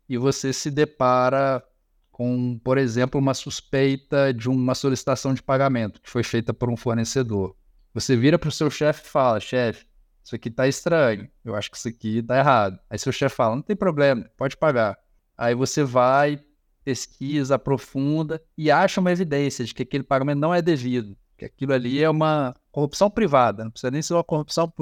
e você se depara com, por exemplo, uma suspeita de uma solicitação de pagamento que foi feita por um fornecedor. Você vira para o seu chefe e fala: chefe, isso aqui está estranho, eu acho que isso aqui está errado. Aí seu chefe fala: não tem problema, pode pagar. Aí você vai, pesquisa, aprofunda e acha uma evidência de que aquele pagamento não é devido, que aquilo ali é uma corrupção privada, não precisa nem ser uma corrupção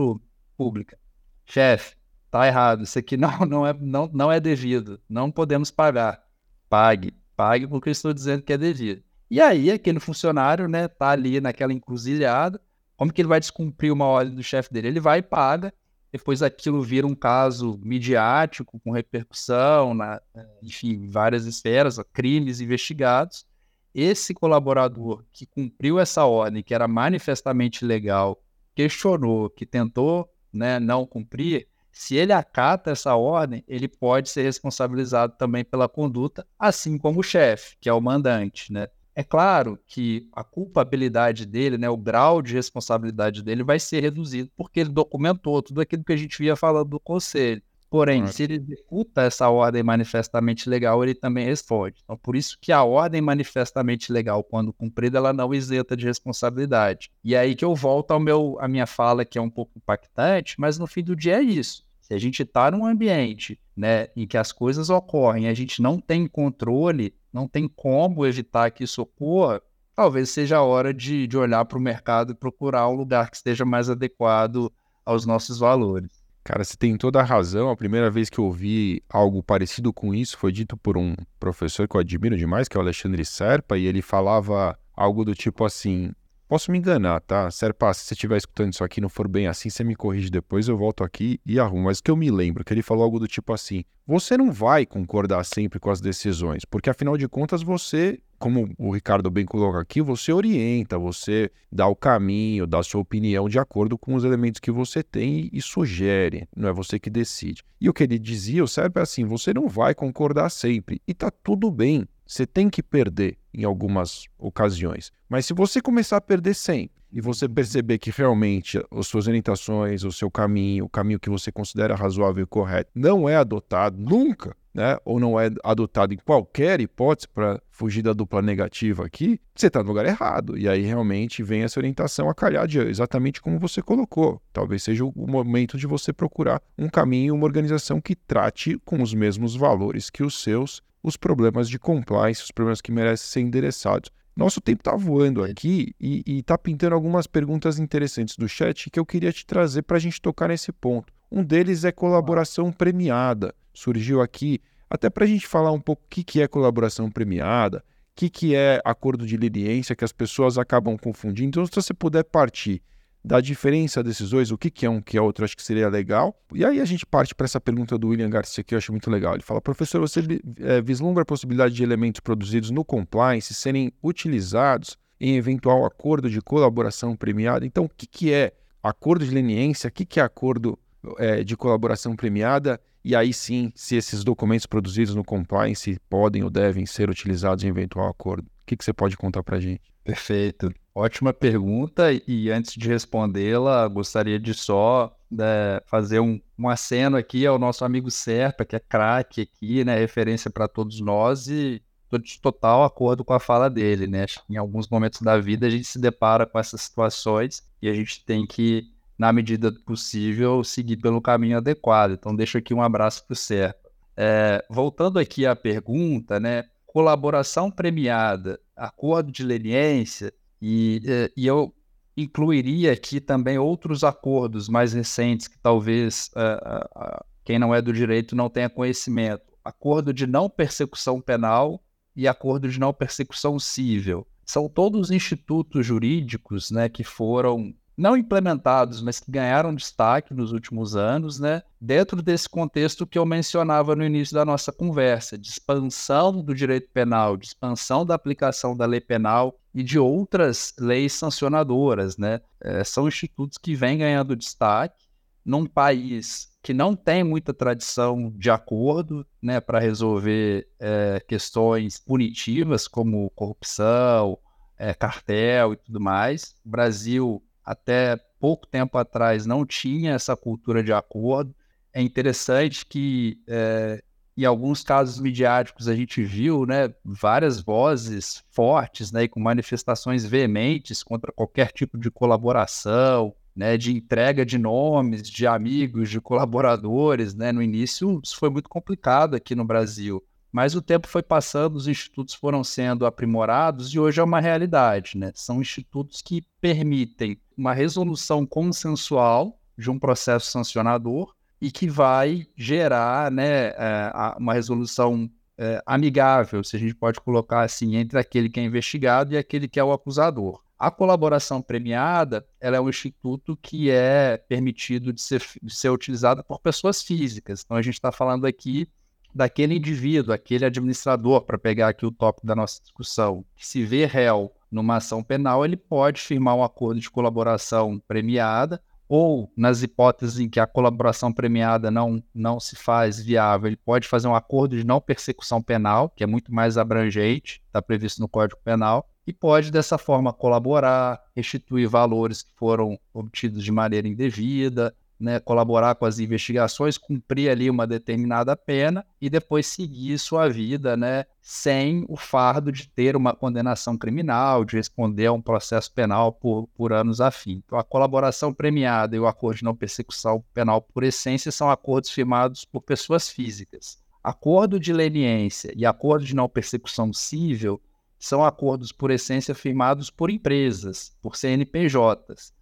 pública. Chefe, tá errado, isso aqui não, não, é, não, não é devido, não podemos pagar. Pague pague porque eu estou dizendo que é devido. E aí, aquele funcionário, né, tá ali naquela encruzilhada, como que ele vai descumprir uma ordem do chefe dele? Ele vai e paga, depois aquilo vira um caso midiático, com repercussão, na, enfim, várias esferas, crimes investigados. Esse colaborador que cumpriu essa ordem, que era manifestamente legal, questionou, que tentou né, não cumprir, se ele acata essa ordem, ele pode ser responsabilizado também pela conduta, assim como o chefe, que é o mandante, né? É claro que a culpabilidade dele, né, o grau de responsabilidade dele vai ser reduzido porque ele documentou tudo aquilo que a gente via falando do conselho. Porém, se ele executa essa ordem manifestamente legal, ele também responde. Então, por isso que a ordem manifestamente legal, quando cumprida, ela não isenta de responsabilidade. E é aí que eu volto ao meu, à minha fala, que é um pouco impactante, mas no fim do dia é isso. Se a gente está num ambiente né, em que as coisas ocorrem, a gente não tem controle, não tem como evitar que isso ocorra, talvez seja a hora de, de olhar para o mercado e procurar um lugar que esteja mais adequado aos nossos valores. Cara, você tem toda a razão. A primeira vez que eu ouvi algo parecido com isso foi dito por um professor que eu admiro demais, que é o Alexandre Serpa, e ele falava algo do tipo assim: Posso me enganar, tá? Serpa, se você estiver escutando isso aqui e não for bem assim, você me corrige depois, eu volto aqui e arrumo. Mas que eu me lembro que ele falou algo do tipo assim: você não vai concordar sempre com as decisões, porque afinal de contas você, como o Ricardo bem coloca aqui, você orienta, você dá o caminho, dá a sua opinião de acordo com os elementos que você tem e, sugere, não é você que decide. E o que ele dizia, o Serpa é assim: você não vai concordar sempre e tá tudo bem. Você tem que perder em algumas ocasiões. Mas se você começar a perder sempre e você perceber que realmente as suas orientações, o seu caminho, o caminho que você considera razoável e correto, não é adotado nunca, né? Ou não é adotado em qualquer hipótese para fugir da dupla negativa aqui, você está no lugar errado. E aí realmente vem essa orientação a calhar de exatamente como você colocou. Talvez seja o momento de você procurar um caminho, uma organização que trate com os mesmos valores que os seus os problemas de compliance, os problemas que merecem ser endereçados. Nosso tempo está voando aqui e está pintando algumas perguntas interessantes do chat que eu queria te trazer para a gente tocar nesse ponto. Um deles é colaboração premiada. Surgiu aqui até para a gente falar um pouco o que, que é colaboração premiada, o que, que é acordo de leniência, que as pessoas acabam confundindo. Então, se você puder partir da diferença desses dois, o que, que é um que é outro, acho que seria legal. E aí a gente parte para essa pergunta do William Garcia, que eu acho muito legal. Ele fala, professor, você é, vislumbra a possibilidade de elementos produzidos no compliance serem utilizados em eventual acordo de colaboração premiada? Então, o que, que é acordo de leniência? O que, que é acordo é, de colaboração premiada? E aí sim, se esses documentos produzidos no compliance podem ou devem ser utilizados em eventual acordo. O que, que você pode contar para a gente? Perfeito. Ótima pergunta. E antes de respondê-la, gostaria de só né, fazer um, um aceno aqui ao nosso amigo Serpa, que é craque aqui, né? Referência para todos nós e estou de total acordo com a fala dele, né? Em alguns momentos da vida a gente se depara com essas situações e a gente tem que, na medida do possível, seguir pelo caminho adequado. Então, deixo aqui um abraço para o Serpa. É, voltando aqui à pergunta, né? Colaboração premiada acordo de leniência, e, eh, e eu incluiria aqui também outros acordos mais recentes que talvez uh, uh, quem não é do direito não tenha conhecimento. Acordo de não persecução penal e acordo de não persecução civil. São todos institutos jurídicos né, que foram não implementados, mas que ganharam destaque nos últimos anos, né, dentro desse contexto que eu mencionava no início da nossa conversa, de expansão do direito penal, de expansão da aplicação da lei penal e de outras leis sancionadoras. Né? É, são institutos que vêm ganhando destaque num país que não tem muita tradição de acordo né, para resolver é, questões punitivas como corrupção, é, cartel e tudo mais. O Brasil, até pouco tempo atrás, não tinha essa cultura de acordo. É interessante que, é, em alguns casos midiáticos, a gente viu né, várias vozes fortes né, e com manifestações veementes contra qualquer tipo de colaboração, né, de entrega de nomes, de amigos, de colaboradores, né? No início isso foi muito complicado aqui no Brasil, mas o tempo foi passando, os institutos foram sendo aprimorados e hoje é uma realidade, né? São institutos que permitem uma resolução consensual de um processo sancionador e que vai gerar, né, é, uma resolução é, amigável, se a gente pode colocar assim, entre aquele que é investigado e aquele que é o acusador. A colaboração premiada ela é um instituto que é permitido de ser, de ser utilizado por pessoas físicas. Então, a gente está falando aqui daquele indivíduo, aquele administrador, para pegar aqui o tópico da nossa discussão, que se vê réu numa ação penal, ele pode firmar um acordo de colaboração premiada, ou nas hipóteses em que a colaboração premiada não, não se faz viável, ele pode fazer um acordo de não persecução penal, que é muito mais abrangente, está previsto no Código Penal, e pode, dessa forma, colaborar, restituir valores que foram obtidos de maneira indevida, né, colaborar com as investigações, cumprir ali uma determinada pena e depois seguir sua vida né, sem o fardo de ter uma condenação criminal, de responder a um processo penal por, por anos a fim. Então, a colaboração premiada e o acordo de não persecução penal, por essência, são acordos firmados por pessoas físicas. Acordo de leniência e acordo de não persecução civil são acordos por essência firmados por empresas, por CNPJs.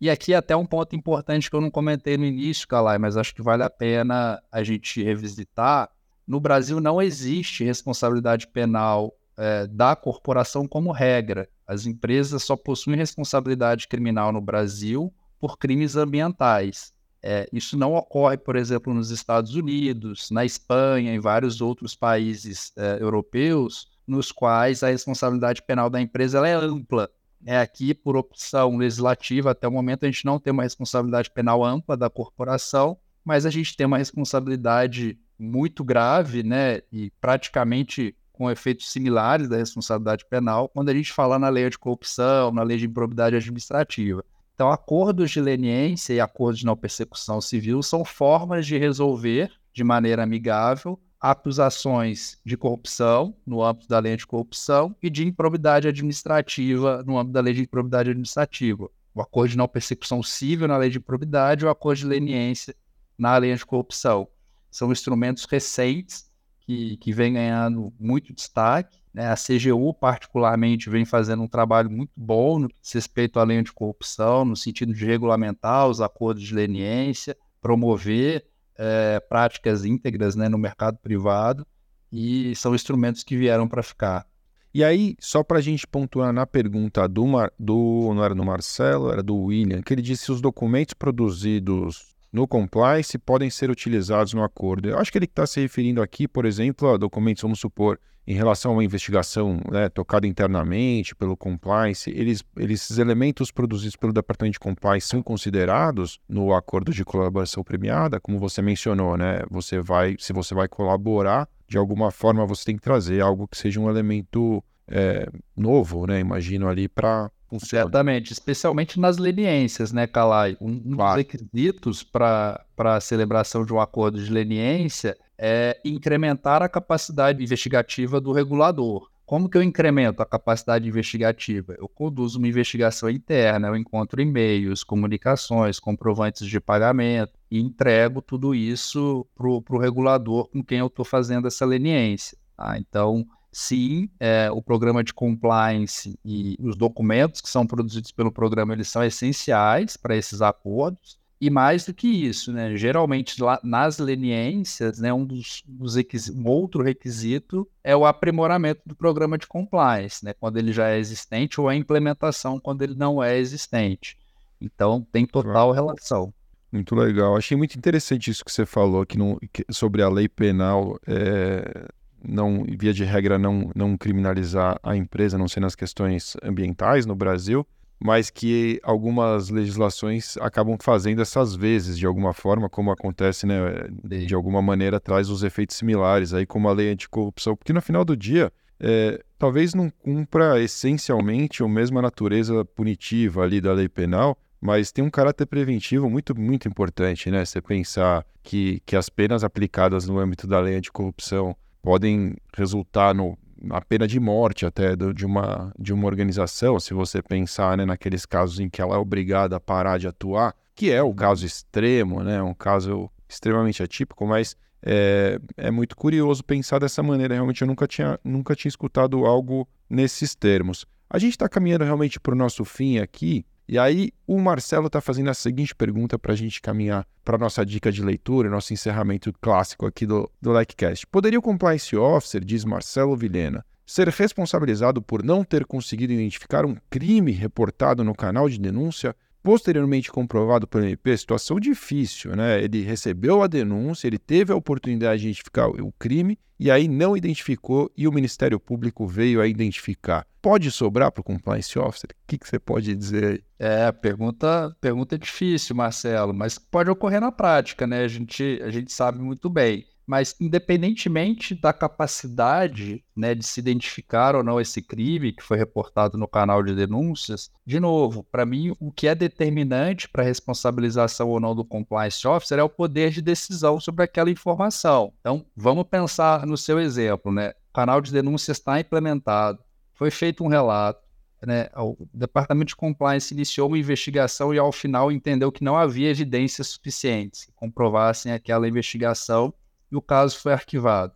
E aqui até um ponto importante que eu não comentei no início, Calai, mas acho que vale a pena a gente revisitar. No Brasil não existe responsabilidade penal é, da corporação como regra. As empresas só possuem responsabilidade criminal no Brasil por crimes ambientais. É, isso não ocorre, por exemplo, nos Estados Unidos, na Espanha, em vários outros países é, europeus, nos quais a responsabilidade penal da empresa é ampla. É, aqui, por opção legislativa, até o momento a gente não tem uma responsabilidade penal ampla da corporação, mas a gente tem uma responsabilidade muito grave, né, e praticamente com efeitos similares da responsabilidade penal, quando a gente fala na lei de corrupção, na lei de improbidade administrativa. Então, acordos de leniência e acordos de não persecução civil são formas de resolver de maneira amigável acusações de corrupção no âmbito da lei de corrupção e de improbidade administrativa no âmbito da lei de improbidade administrativa. O acordo de não persecução civil na lei de improbidade e o acordo de leniência na lei de corrupção. São instrumentos recentes que, que vêm ganhando muito destaque. Né? A CGU, particularmente, vem fazendo um trabalho muito bom no que diz respeito à lei de corrupção, no sentido de regulamentar os acordos de leniência, promover é, práticas íntegras né, no mercado privado e são instrumentos que vieram para ficar. E aí, só para a gente pontuar na pergunta do, Mar, do, não era do Marcelo, era do William, que ele disse se os documentos produzidos no compliance podem ser utilizados no acordo. Eu acho que ele está se referindo aqui, por exemplo, a documentos, vamos supor, em relação a uma investigação né, tocada internamente pelo compliance, eles, eles, esses elementos produzidos pelo Departamento de Compliance são considerados no acordo de colaboração premiada, como você mencionou, né? Você vai, se você vai colaborar, de alguma forma você tem que trazer algo que seja um elemento é, novo, né? Imagino ali para funcionar. Exatamente, especialmente nas leniências, né, Calai? Um, um claro. dos requisitos para a celebração de um acordo de leniência é incrementar a capacidade investigativa do regulador. Como que eu incremento a capacidade investigativa? Eu conduzo uma investigação interna, eu encontro e-mails, comunicações, comprovantes de pagamento e entrego tudo isso para o regulador com quem eu estou fazendo essa leniência. Tá? Então, sim, é, o programa de compliance e os documentos que são produzidos pelo programa eles são essenciais para esses acordos. E mais do que isso, né? Geralmente lá, nas leniências, né, um dos, dos um outro requisito é o aprimoramento do programa de compliance, né? Quando ele já é existente ou a implementação quando ele não é existente. Então tem total relação. Muito legal. Achei muito interessante isso que você falou que, não, que sobre a lei penal. É, não, via de regra, não, não criminalizar a empresa, não ser nas questões ambientais no Brasil. Mas que algumas legislações acabam fazendo essas vezes, de alguma forma, como acontece, né, de alguma maneira traz os efeitos similares, aí como a lei anticorrupção, porque no final do dia, é, talvez não cumpra essencialmente a mesma natureza punitiva ali da lei penal, mas tem um caráter preventivo muito, muito importante, né? Você pensar que, que as penas aplicadas no âmbito da lei anticorrupção podem resultar no, a pena de morte até de uma, de uma organização, se você pensar né, naqueles casos em que ela é obrigada a parar de atuar, que é o caso extremo, né, um caso extremamente atípico, mas é, é muito curioso pensar dessa maneira. Realmente eu nunca tinha, nunca tinha escutado algo nesses termos. A gente está caminhando realmente para o nosso fim aqui, e aí o Marcelo está fazendo a seguinte pergunta para a gente caminhar para a nossa dica de leitura, nosso encerramento clássico aqui do, do LikeCast. Poderia o Compliance Officer, diz Marcelo Vilhena, ser responsabilizado por não ter conseguido identificar um crime reportado no canal de denúncia posteriormente comprovado pelo MP, situação difícil, né? Ele recebeu a denúncia, ele teve a oportunidade de identificar o crime e aí não identificou e o Ministério Público veio a identificar. Pode sobrar para o compliance officer? O que, que, você pode dizer aí? É, pergunta, pergunta difícil, Marcelo, mas pode ocorrer na prática, né? A gente, a gente sabe muito bem. Mas, independentemente da capacidade né, de se identificar ou não esse crime que foi reportado no canal de denúncias, de novo, para mim, o que é determinante para a responsabilização ou não do compliance officer é o poder de decisão sobre aquela informação. Então, vamos pensar no seu exemplo, né? O canal de denúncias está implementado, foi feito um relato, né, o Departamento de Compliance iniciou uma investigação e, ao final, entendeu que não havia evidências suficientes que comprovassem aquela investigação e o caso foi arquivado.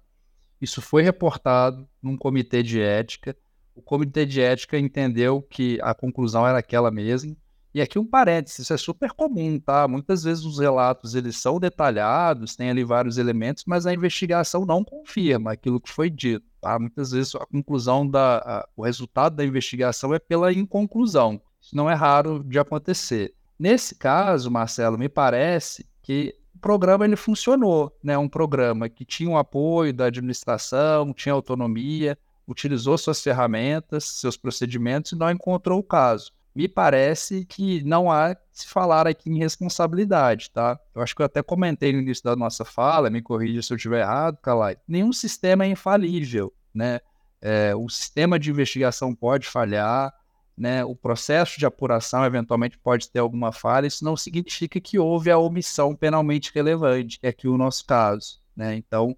Isso foi reportado num comitê de ética. O comitê de ética entendeu que a conclusão era aquela mesma. E aqui um parênteses, isso é super comum, tá? Muitas vezes os relatos eles são detalhados, tem ali vários elementos, mas a investigação não confirma aquilo que foi dito, tá? Muitas vezes a conclusão da a, o resultado da investigação é pela inconclusão. Isso não é raro de acontecer. Nesse caso, Marcelo, me parece que programa ele funcionou, né? Um programa que tinha o apoio da administração, tinha autonomia, utilizou suas ferramentas, seus procedimentos e não encontrou o caso. Me parece que não há se falar aqui em responsabilidade, tá? Eu acho que eu até comentei no início da nossa fala, me corrija se eu estiver errado, Calai. Nenhum sistema é infalível, né? É, o sistema de investigação pode falhar, né, o processo de apuração eventualmente pode ter alguma falha, isso não significa que houve a omissão penalmente relevante, que é aqui o nosso caso. Né? Então,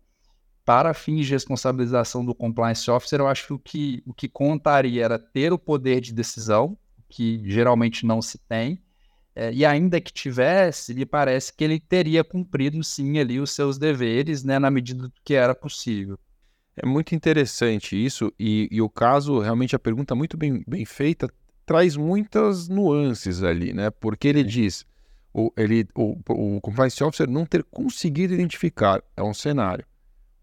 para fins de responsabilização do compliance officer, eu acho que o que, o que contaria era ter o poder de decisão, que geralmente não se tem, é, e ainda que tivesse, me parece que ele teria cumprido sim ali os seus deveres, né, na medida do que era possível. É muito interessante isso, e, e o caso, realmente, a pergunta muito bem, bem feita, traz muitas nuances ali, né? Porque ele diz, o, ele, o, o compliance officer não ter conseguido identificar, é um cenário.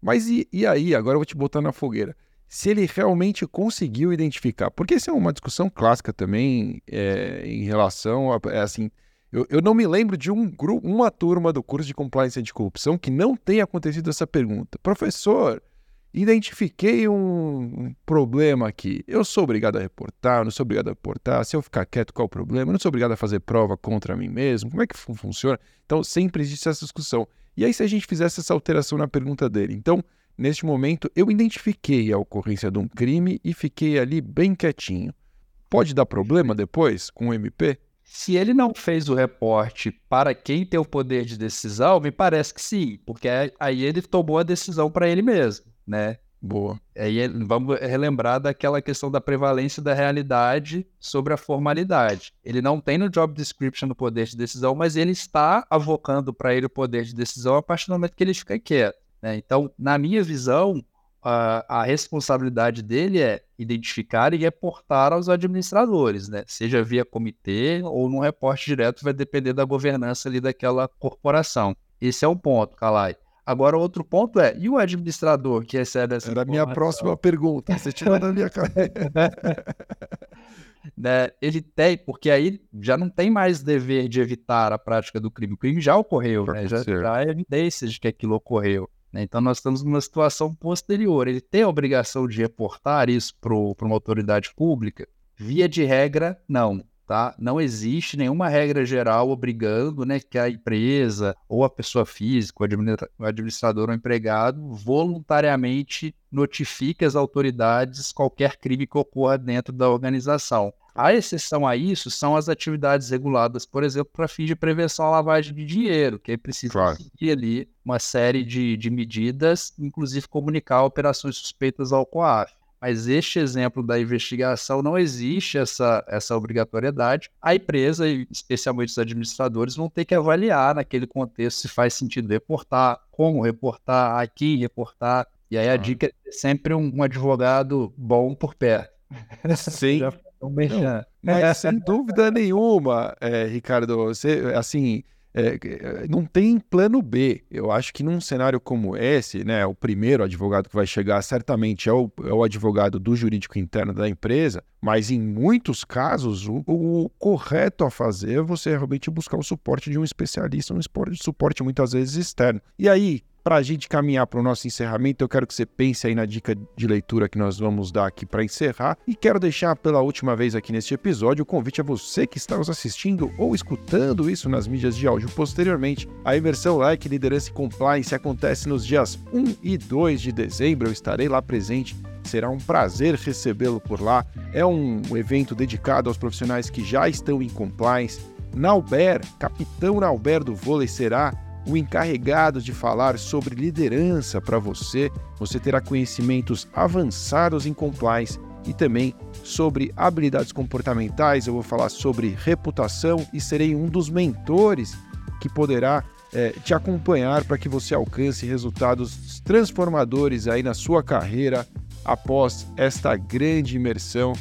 Mas e, e aí, agora eu vou te botar na fogueira, se ele realmente conseguiu identificar, porque isso é uma discussão clássica também é, em relação a, é assim, eu, eu, não me lembro de um grupo, uma turma do curso de compliance anticorrupção que não tenha acontecido essa pergunta. Professor, Identifiquei um problema aqui. Eu sou obrigado a reportar, não sou obrigado a reportar. Se eu ficar quieto, qual o problema? Eu não sou obrigado a fazer prova contra mim mesmo. Como é que funciona? Então, sempre existe essa discussão. E aí, se a gente fizesse essa alteração na pergunta dele? Então, neste momento, eu identifiquei a ocorrência de um crime e fiquei ali bem quietinho. Pode dar problema depois com o MP? Se ele não fez o reporte para quem tem o poder de decisão, me parece que sim, porque aí ele tomou a decisão para ele mesmo né? Boa. Aí vamos relembrar daquela questão da prevalência da realidade sobre a formalidade. Ele não tem no job description o poder de decisão, mas ele está avocando para ele o poder de decisão a partir do momento que ele fica quieto. Né? Então, na minha visão, a, a, responsabilidade dele é identificar e reportar aos administradores, né? seja via comitê ou num reporte direto, vai depender da governança ali daquela corporação. Esse é o ponto, Calai. Agora, outro ponto é, e o administrador que recebe essa Era a minha próxima pergunta, você tirou da minha cara. né, ele tem, porque aí já não tem mais dever de evitar a prática do crime. O crime já ocorreu, né? já, já é evidência de que aquilo ocorreu. Né? Então, nós estamos numa situação posterior. Ele tem a obrigação de reportar isso para uma autoridade pública? Via de regra, não. Tá? Não existe nenhuma regra geral obrigando, né, que a empresa ou a pessoa física, o administrador ou empregado voluntariamente notifique às autoridades qualquer crime que ocorra dentro da organização. A exceção a isso são as atividades reguladas, por exemplo, para fins de prevenção à lavagem de dinheiro, que é preciso claro. seguir ali uma série de, de medidas, inclusive comunicar operações suspeitas ao COAF mas este exemplo da investigação não existe essa, essa obrigatoriedade. A empresa, especialmente os administradores, vão ter que avaliar naquele contexto se faz sentido reportar, como reportar, a quem reportar. E aí a ah. dica é sempre um, um advogado bom por perto. Sim. Não, mas sem dúvida nenhuma, é, Ricardo, você, assim, é, é, não tem plano B. Eu acho que num cenário como esse, né, o primeiro advogado que vai chegar certamente é o, é o advogado do jurídico interno da empresa, mas em muitos casos o, o, correto a fazer é você realmente buscar o suporte de um especialista, um suporte muitas vezes externo. E aí, para a gente caminhar para o nosso encerramento, eu quero que você pense aí na dica de leitura que nós vamos dar aqui para encerrar. E quero deixar pela última vez aqui neste episódio o convite a você que está nos assistindo ou escutando isso nas mídias de áudio posteriormente. A imersão Like Liderança e Compliance acontece nos dias 1 e 2 de dezembro. Eu estarei lá presente Será um prazer recebê-lo por lá. É um evento dedicado aos profissionais que já estão em compliance. Nauber, capitão Nauber do vôlei, será o encarregado de falar sobre liderança para você. Você terá conhecimentos avançados em compliance e também sobre habilidades comportamentais. Eu vou falar sobre reputação e serei um dos mentores que poderá é, te acompanhar para que você alcance resultados transformadores aí na sua carreira após esta grande imersão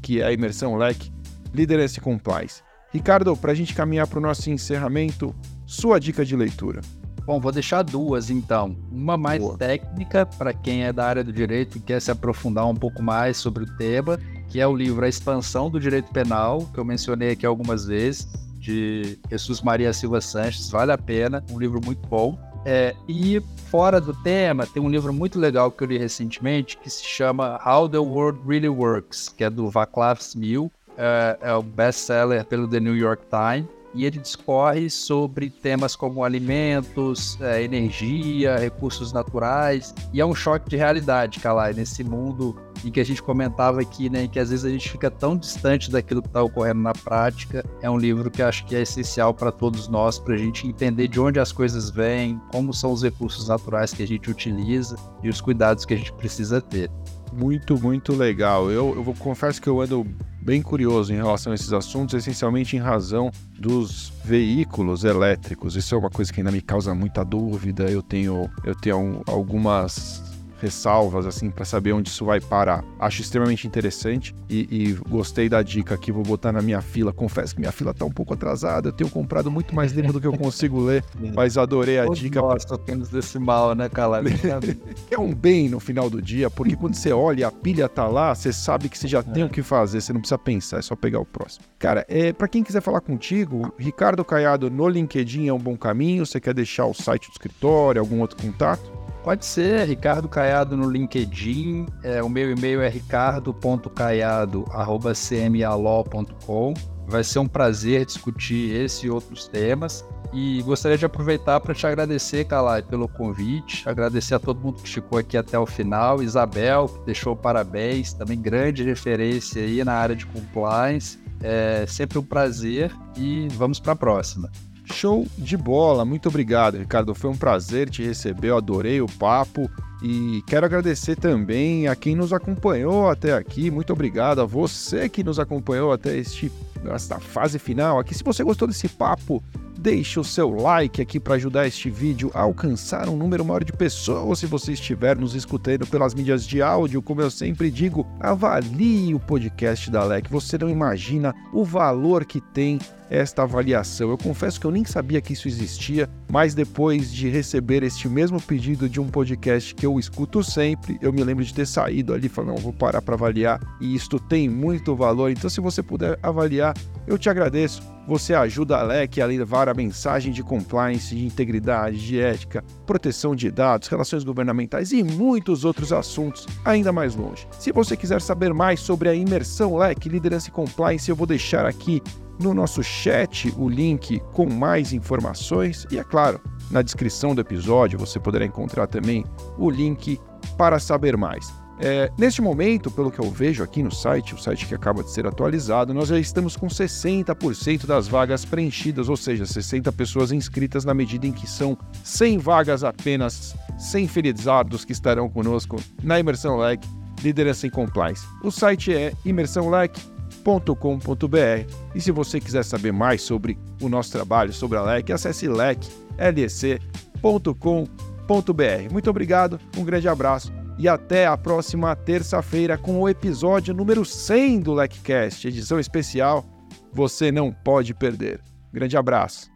que é a imersão LEC Liderança e Compliance. Ricardo, para a gente caminhar para o nosso encerramento, sua dica de leitura. Bom, vou deixar duas então. Uma mais Boa. técnica para quem é da área do direito e quer se aprofundar um pouco mais sobre o tema, que é o livro A Expansão do Direito Penal, que eu mencionei aqui algumas vezes, de Jesus Maria Silva Sanches. Vale a pena, um livro muito bom. É, e fora do tema, tem um livro muito legal que eu li recentemente que se chama How the World Really Works, que é do Vaclav Smil, é, é um best-seller pelo The New York Times e ele discorre sobre temas como alimentos, é, energia, recursos naturais, e é um choque de realidade, Calai, nesse mundo em que a gente comentava aqui, né, que às vezes a gente fica tão distante daquilo que está ocorrendo na prática. É um livro que acho que é essencial para todos nós, para a gente entender de onde as coisas vêm, como são os recursos naturais que a gente utiliza e os cuidados que a gente precisa ter. Muito, muito legal. Eu, eu confesso que eu ando bem curioso em relação a esses assuntos, essencialmente em razão dos veículos elétricos. Isso é uma coisa que ainda me causa muita dúvida. Eu tenho, eu tenho algumas ressalvas assim para saber onde isso vai parar. Acho extremamente interessante e, e, gostei da dica aqui, vou botar na minha fila. Confesso que minha fila tá um pouco atrasada, eu tenho comprado muito mais livro do que eu consigo ler, mas adorei a dica. Nossa, temos desse mal, né, Calado? é um bem no final do dia, porque quando você olha a pilha tá lá, você sabe que você já tem o que fazer, você não precisa pensar, é só pegar o próximo. Cara, é, para quem quiser falar contigo, Ricardo Caiado no LinkedIn é um bom caminho, você quer deixar o site do escritório, algum outro contato? Pode ser, Ricardo Caiado no LinkedIn. É, o meu e-mail é ricardo.caiado.cmaló.com. Vai ser um prazer discutir esse e outros temas. E gostaria de aproveitar para te agradecer, Calai, pelo convite. Agradecer a todo mundo que ficou aqui até o final. Isabel, que deixou parabéns, também grande referência aí na área de compliance. É sempre um prazer e vamos para a próxima. Show de bola, muito obrigado, Ricardo. Foi um prazer te receber, eu adorei o papo e quero agradecer também a quem nos acompanhou até aqui. Muito obrigado a você que nos acompanhou até este, esta fase final aqui. Se você gostou desse papo, Deixe o seu like aqui para ajudar este vídeo a alcançar um número maior de pessoas. Se você estiver nos escutando pelas mídias de áudio, como eu sempre digo, avalie o podcast da LEC. Você não imagina o valor que tem esta avaliação. Eu confesso que eu nem sabia que isso existia, mas depois de receber este mesmo pedido de um podcast que eu escuto sempre, eu me lembro de ter saído ali e falar, não, vou parar para avaliar e isto tem muito valor. Então, se você puder avaliar, eu te agradeço. Você ajuda a LEC a levar a mensagem de compliance, de integridade, de ética, proteção de dados, relações governamentais e muitos outros assuntos ainda mais longe. Se você quiser saber mais sobre a imersão LEC, liderança e compliance, eu vou deixar aqui no nosso chat o link com mais informações e, é claro, na descrição do episódio você poderá encontrar também o link para saber mais. É, neste momento, pelo que eu vejo aqui no site, o site que acaba de ser atualizado, nós já estamos com 60% das vagas preenchidas, ou seja, 60 pessoas inscritas na medida em que são 100 vagas apenas, 100 felizardos que estarão conosco na Imersão LEC Liderança em Compliance. O site é imersãolec.com.br e se você quiser saber mais sobre o nosso trabalho, sobre a LEC, acesse leclec.com.br. Muito obrigado, um grande abraço e até a próxima terça-feira com o episódio número 100 do LecCast, edição especial. Você não pode perder. Grande abraço.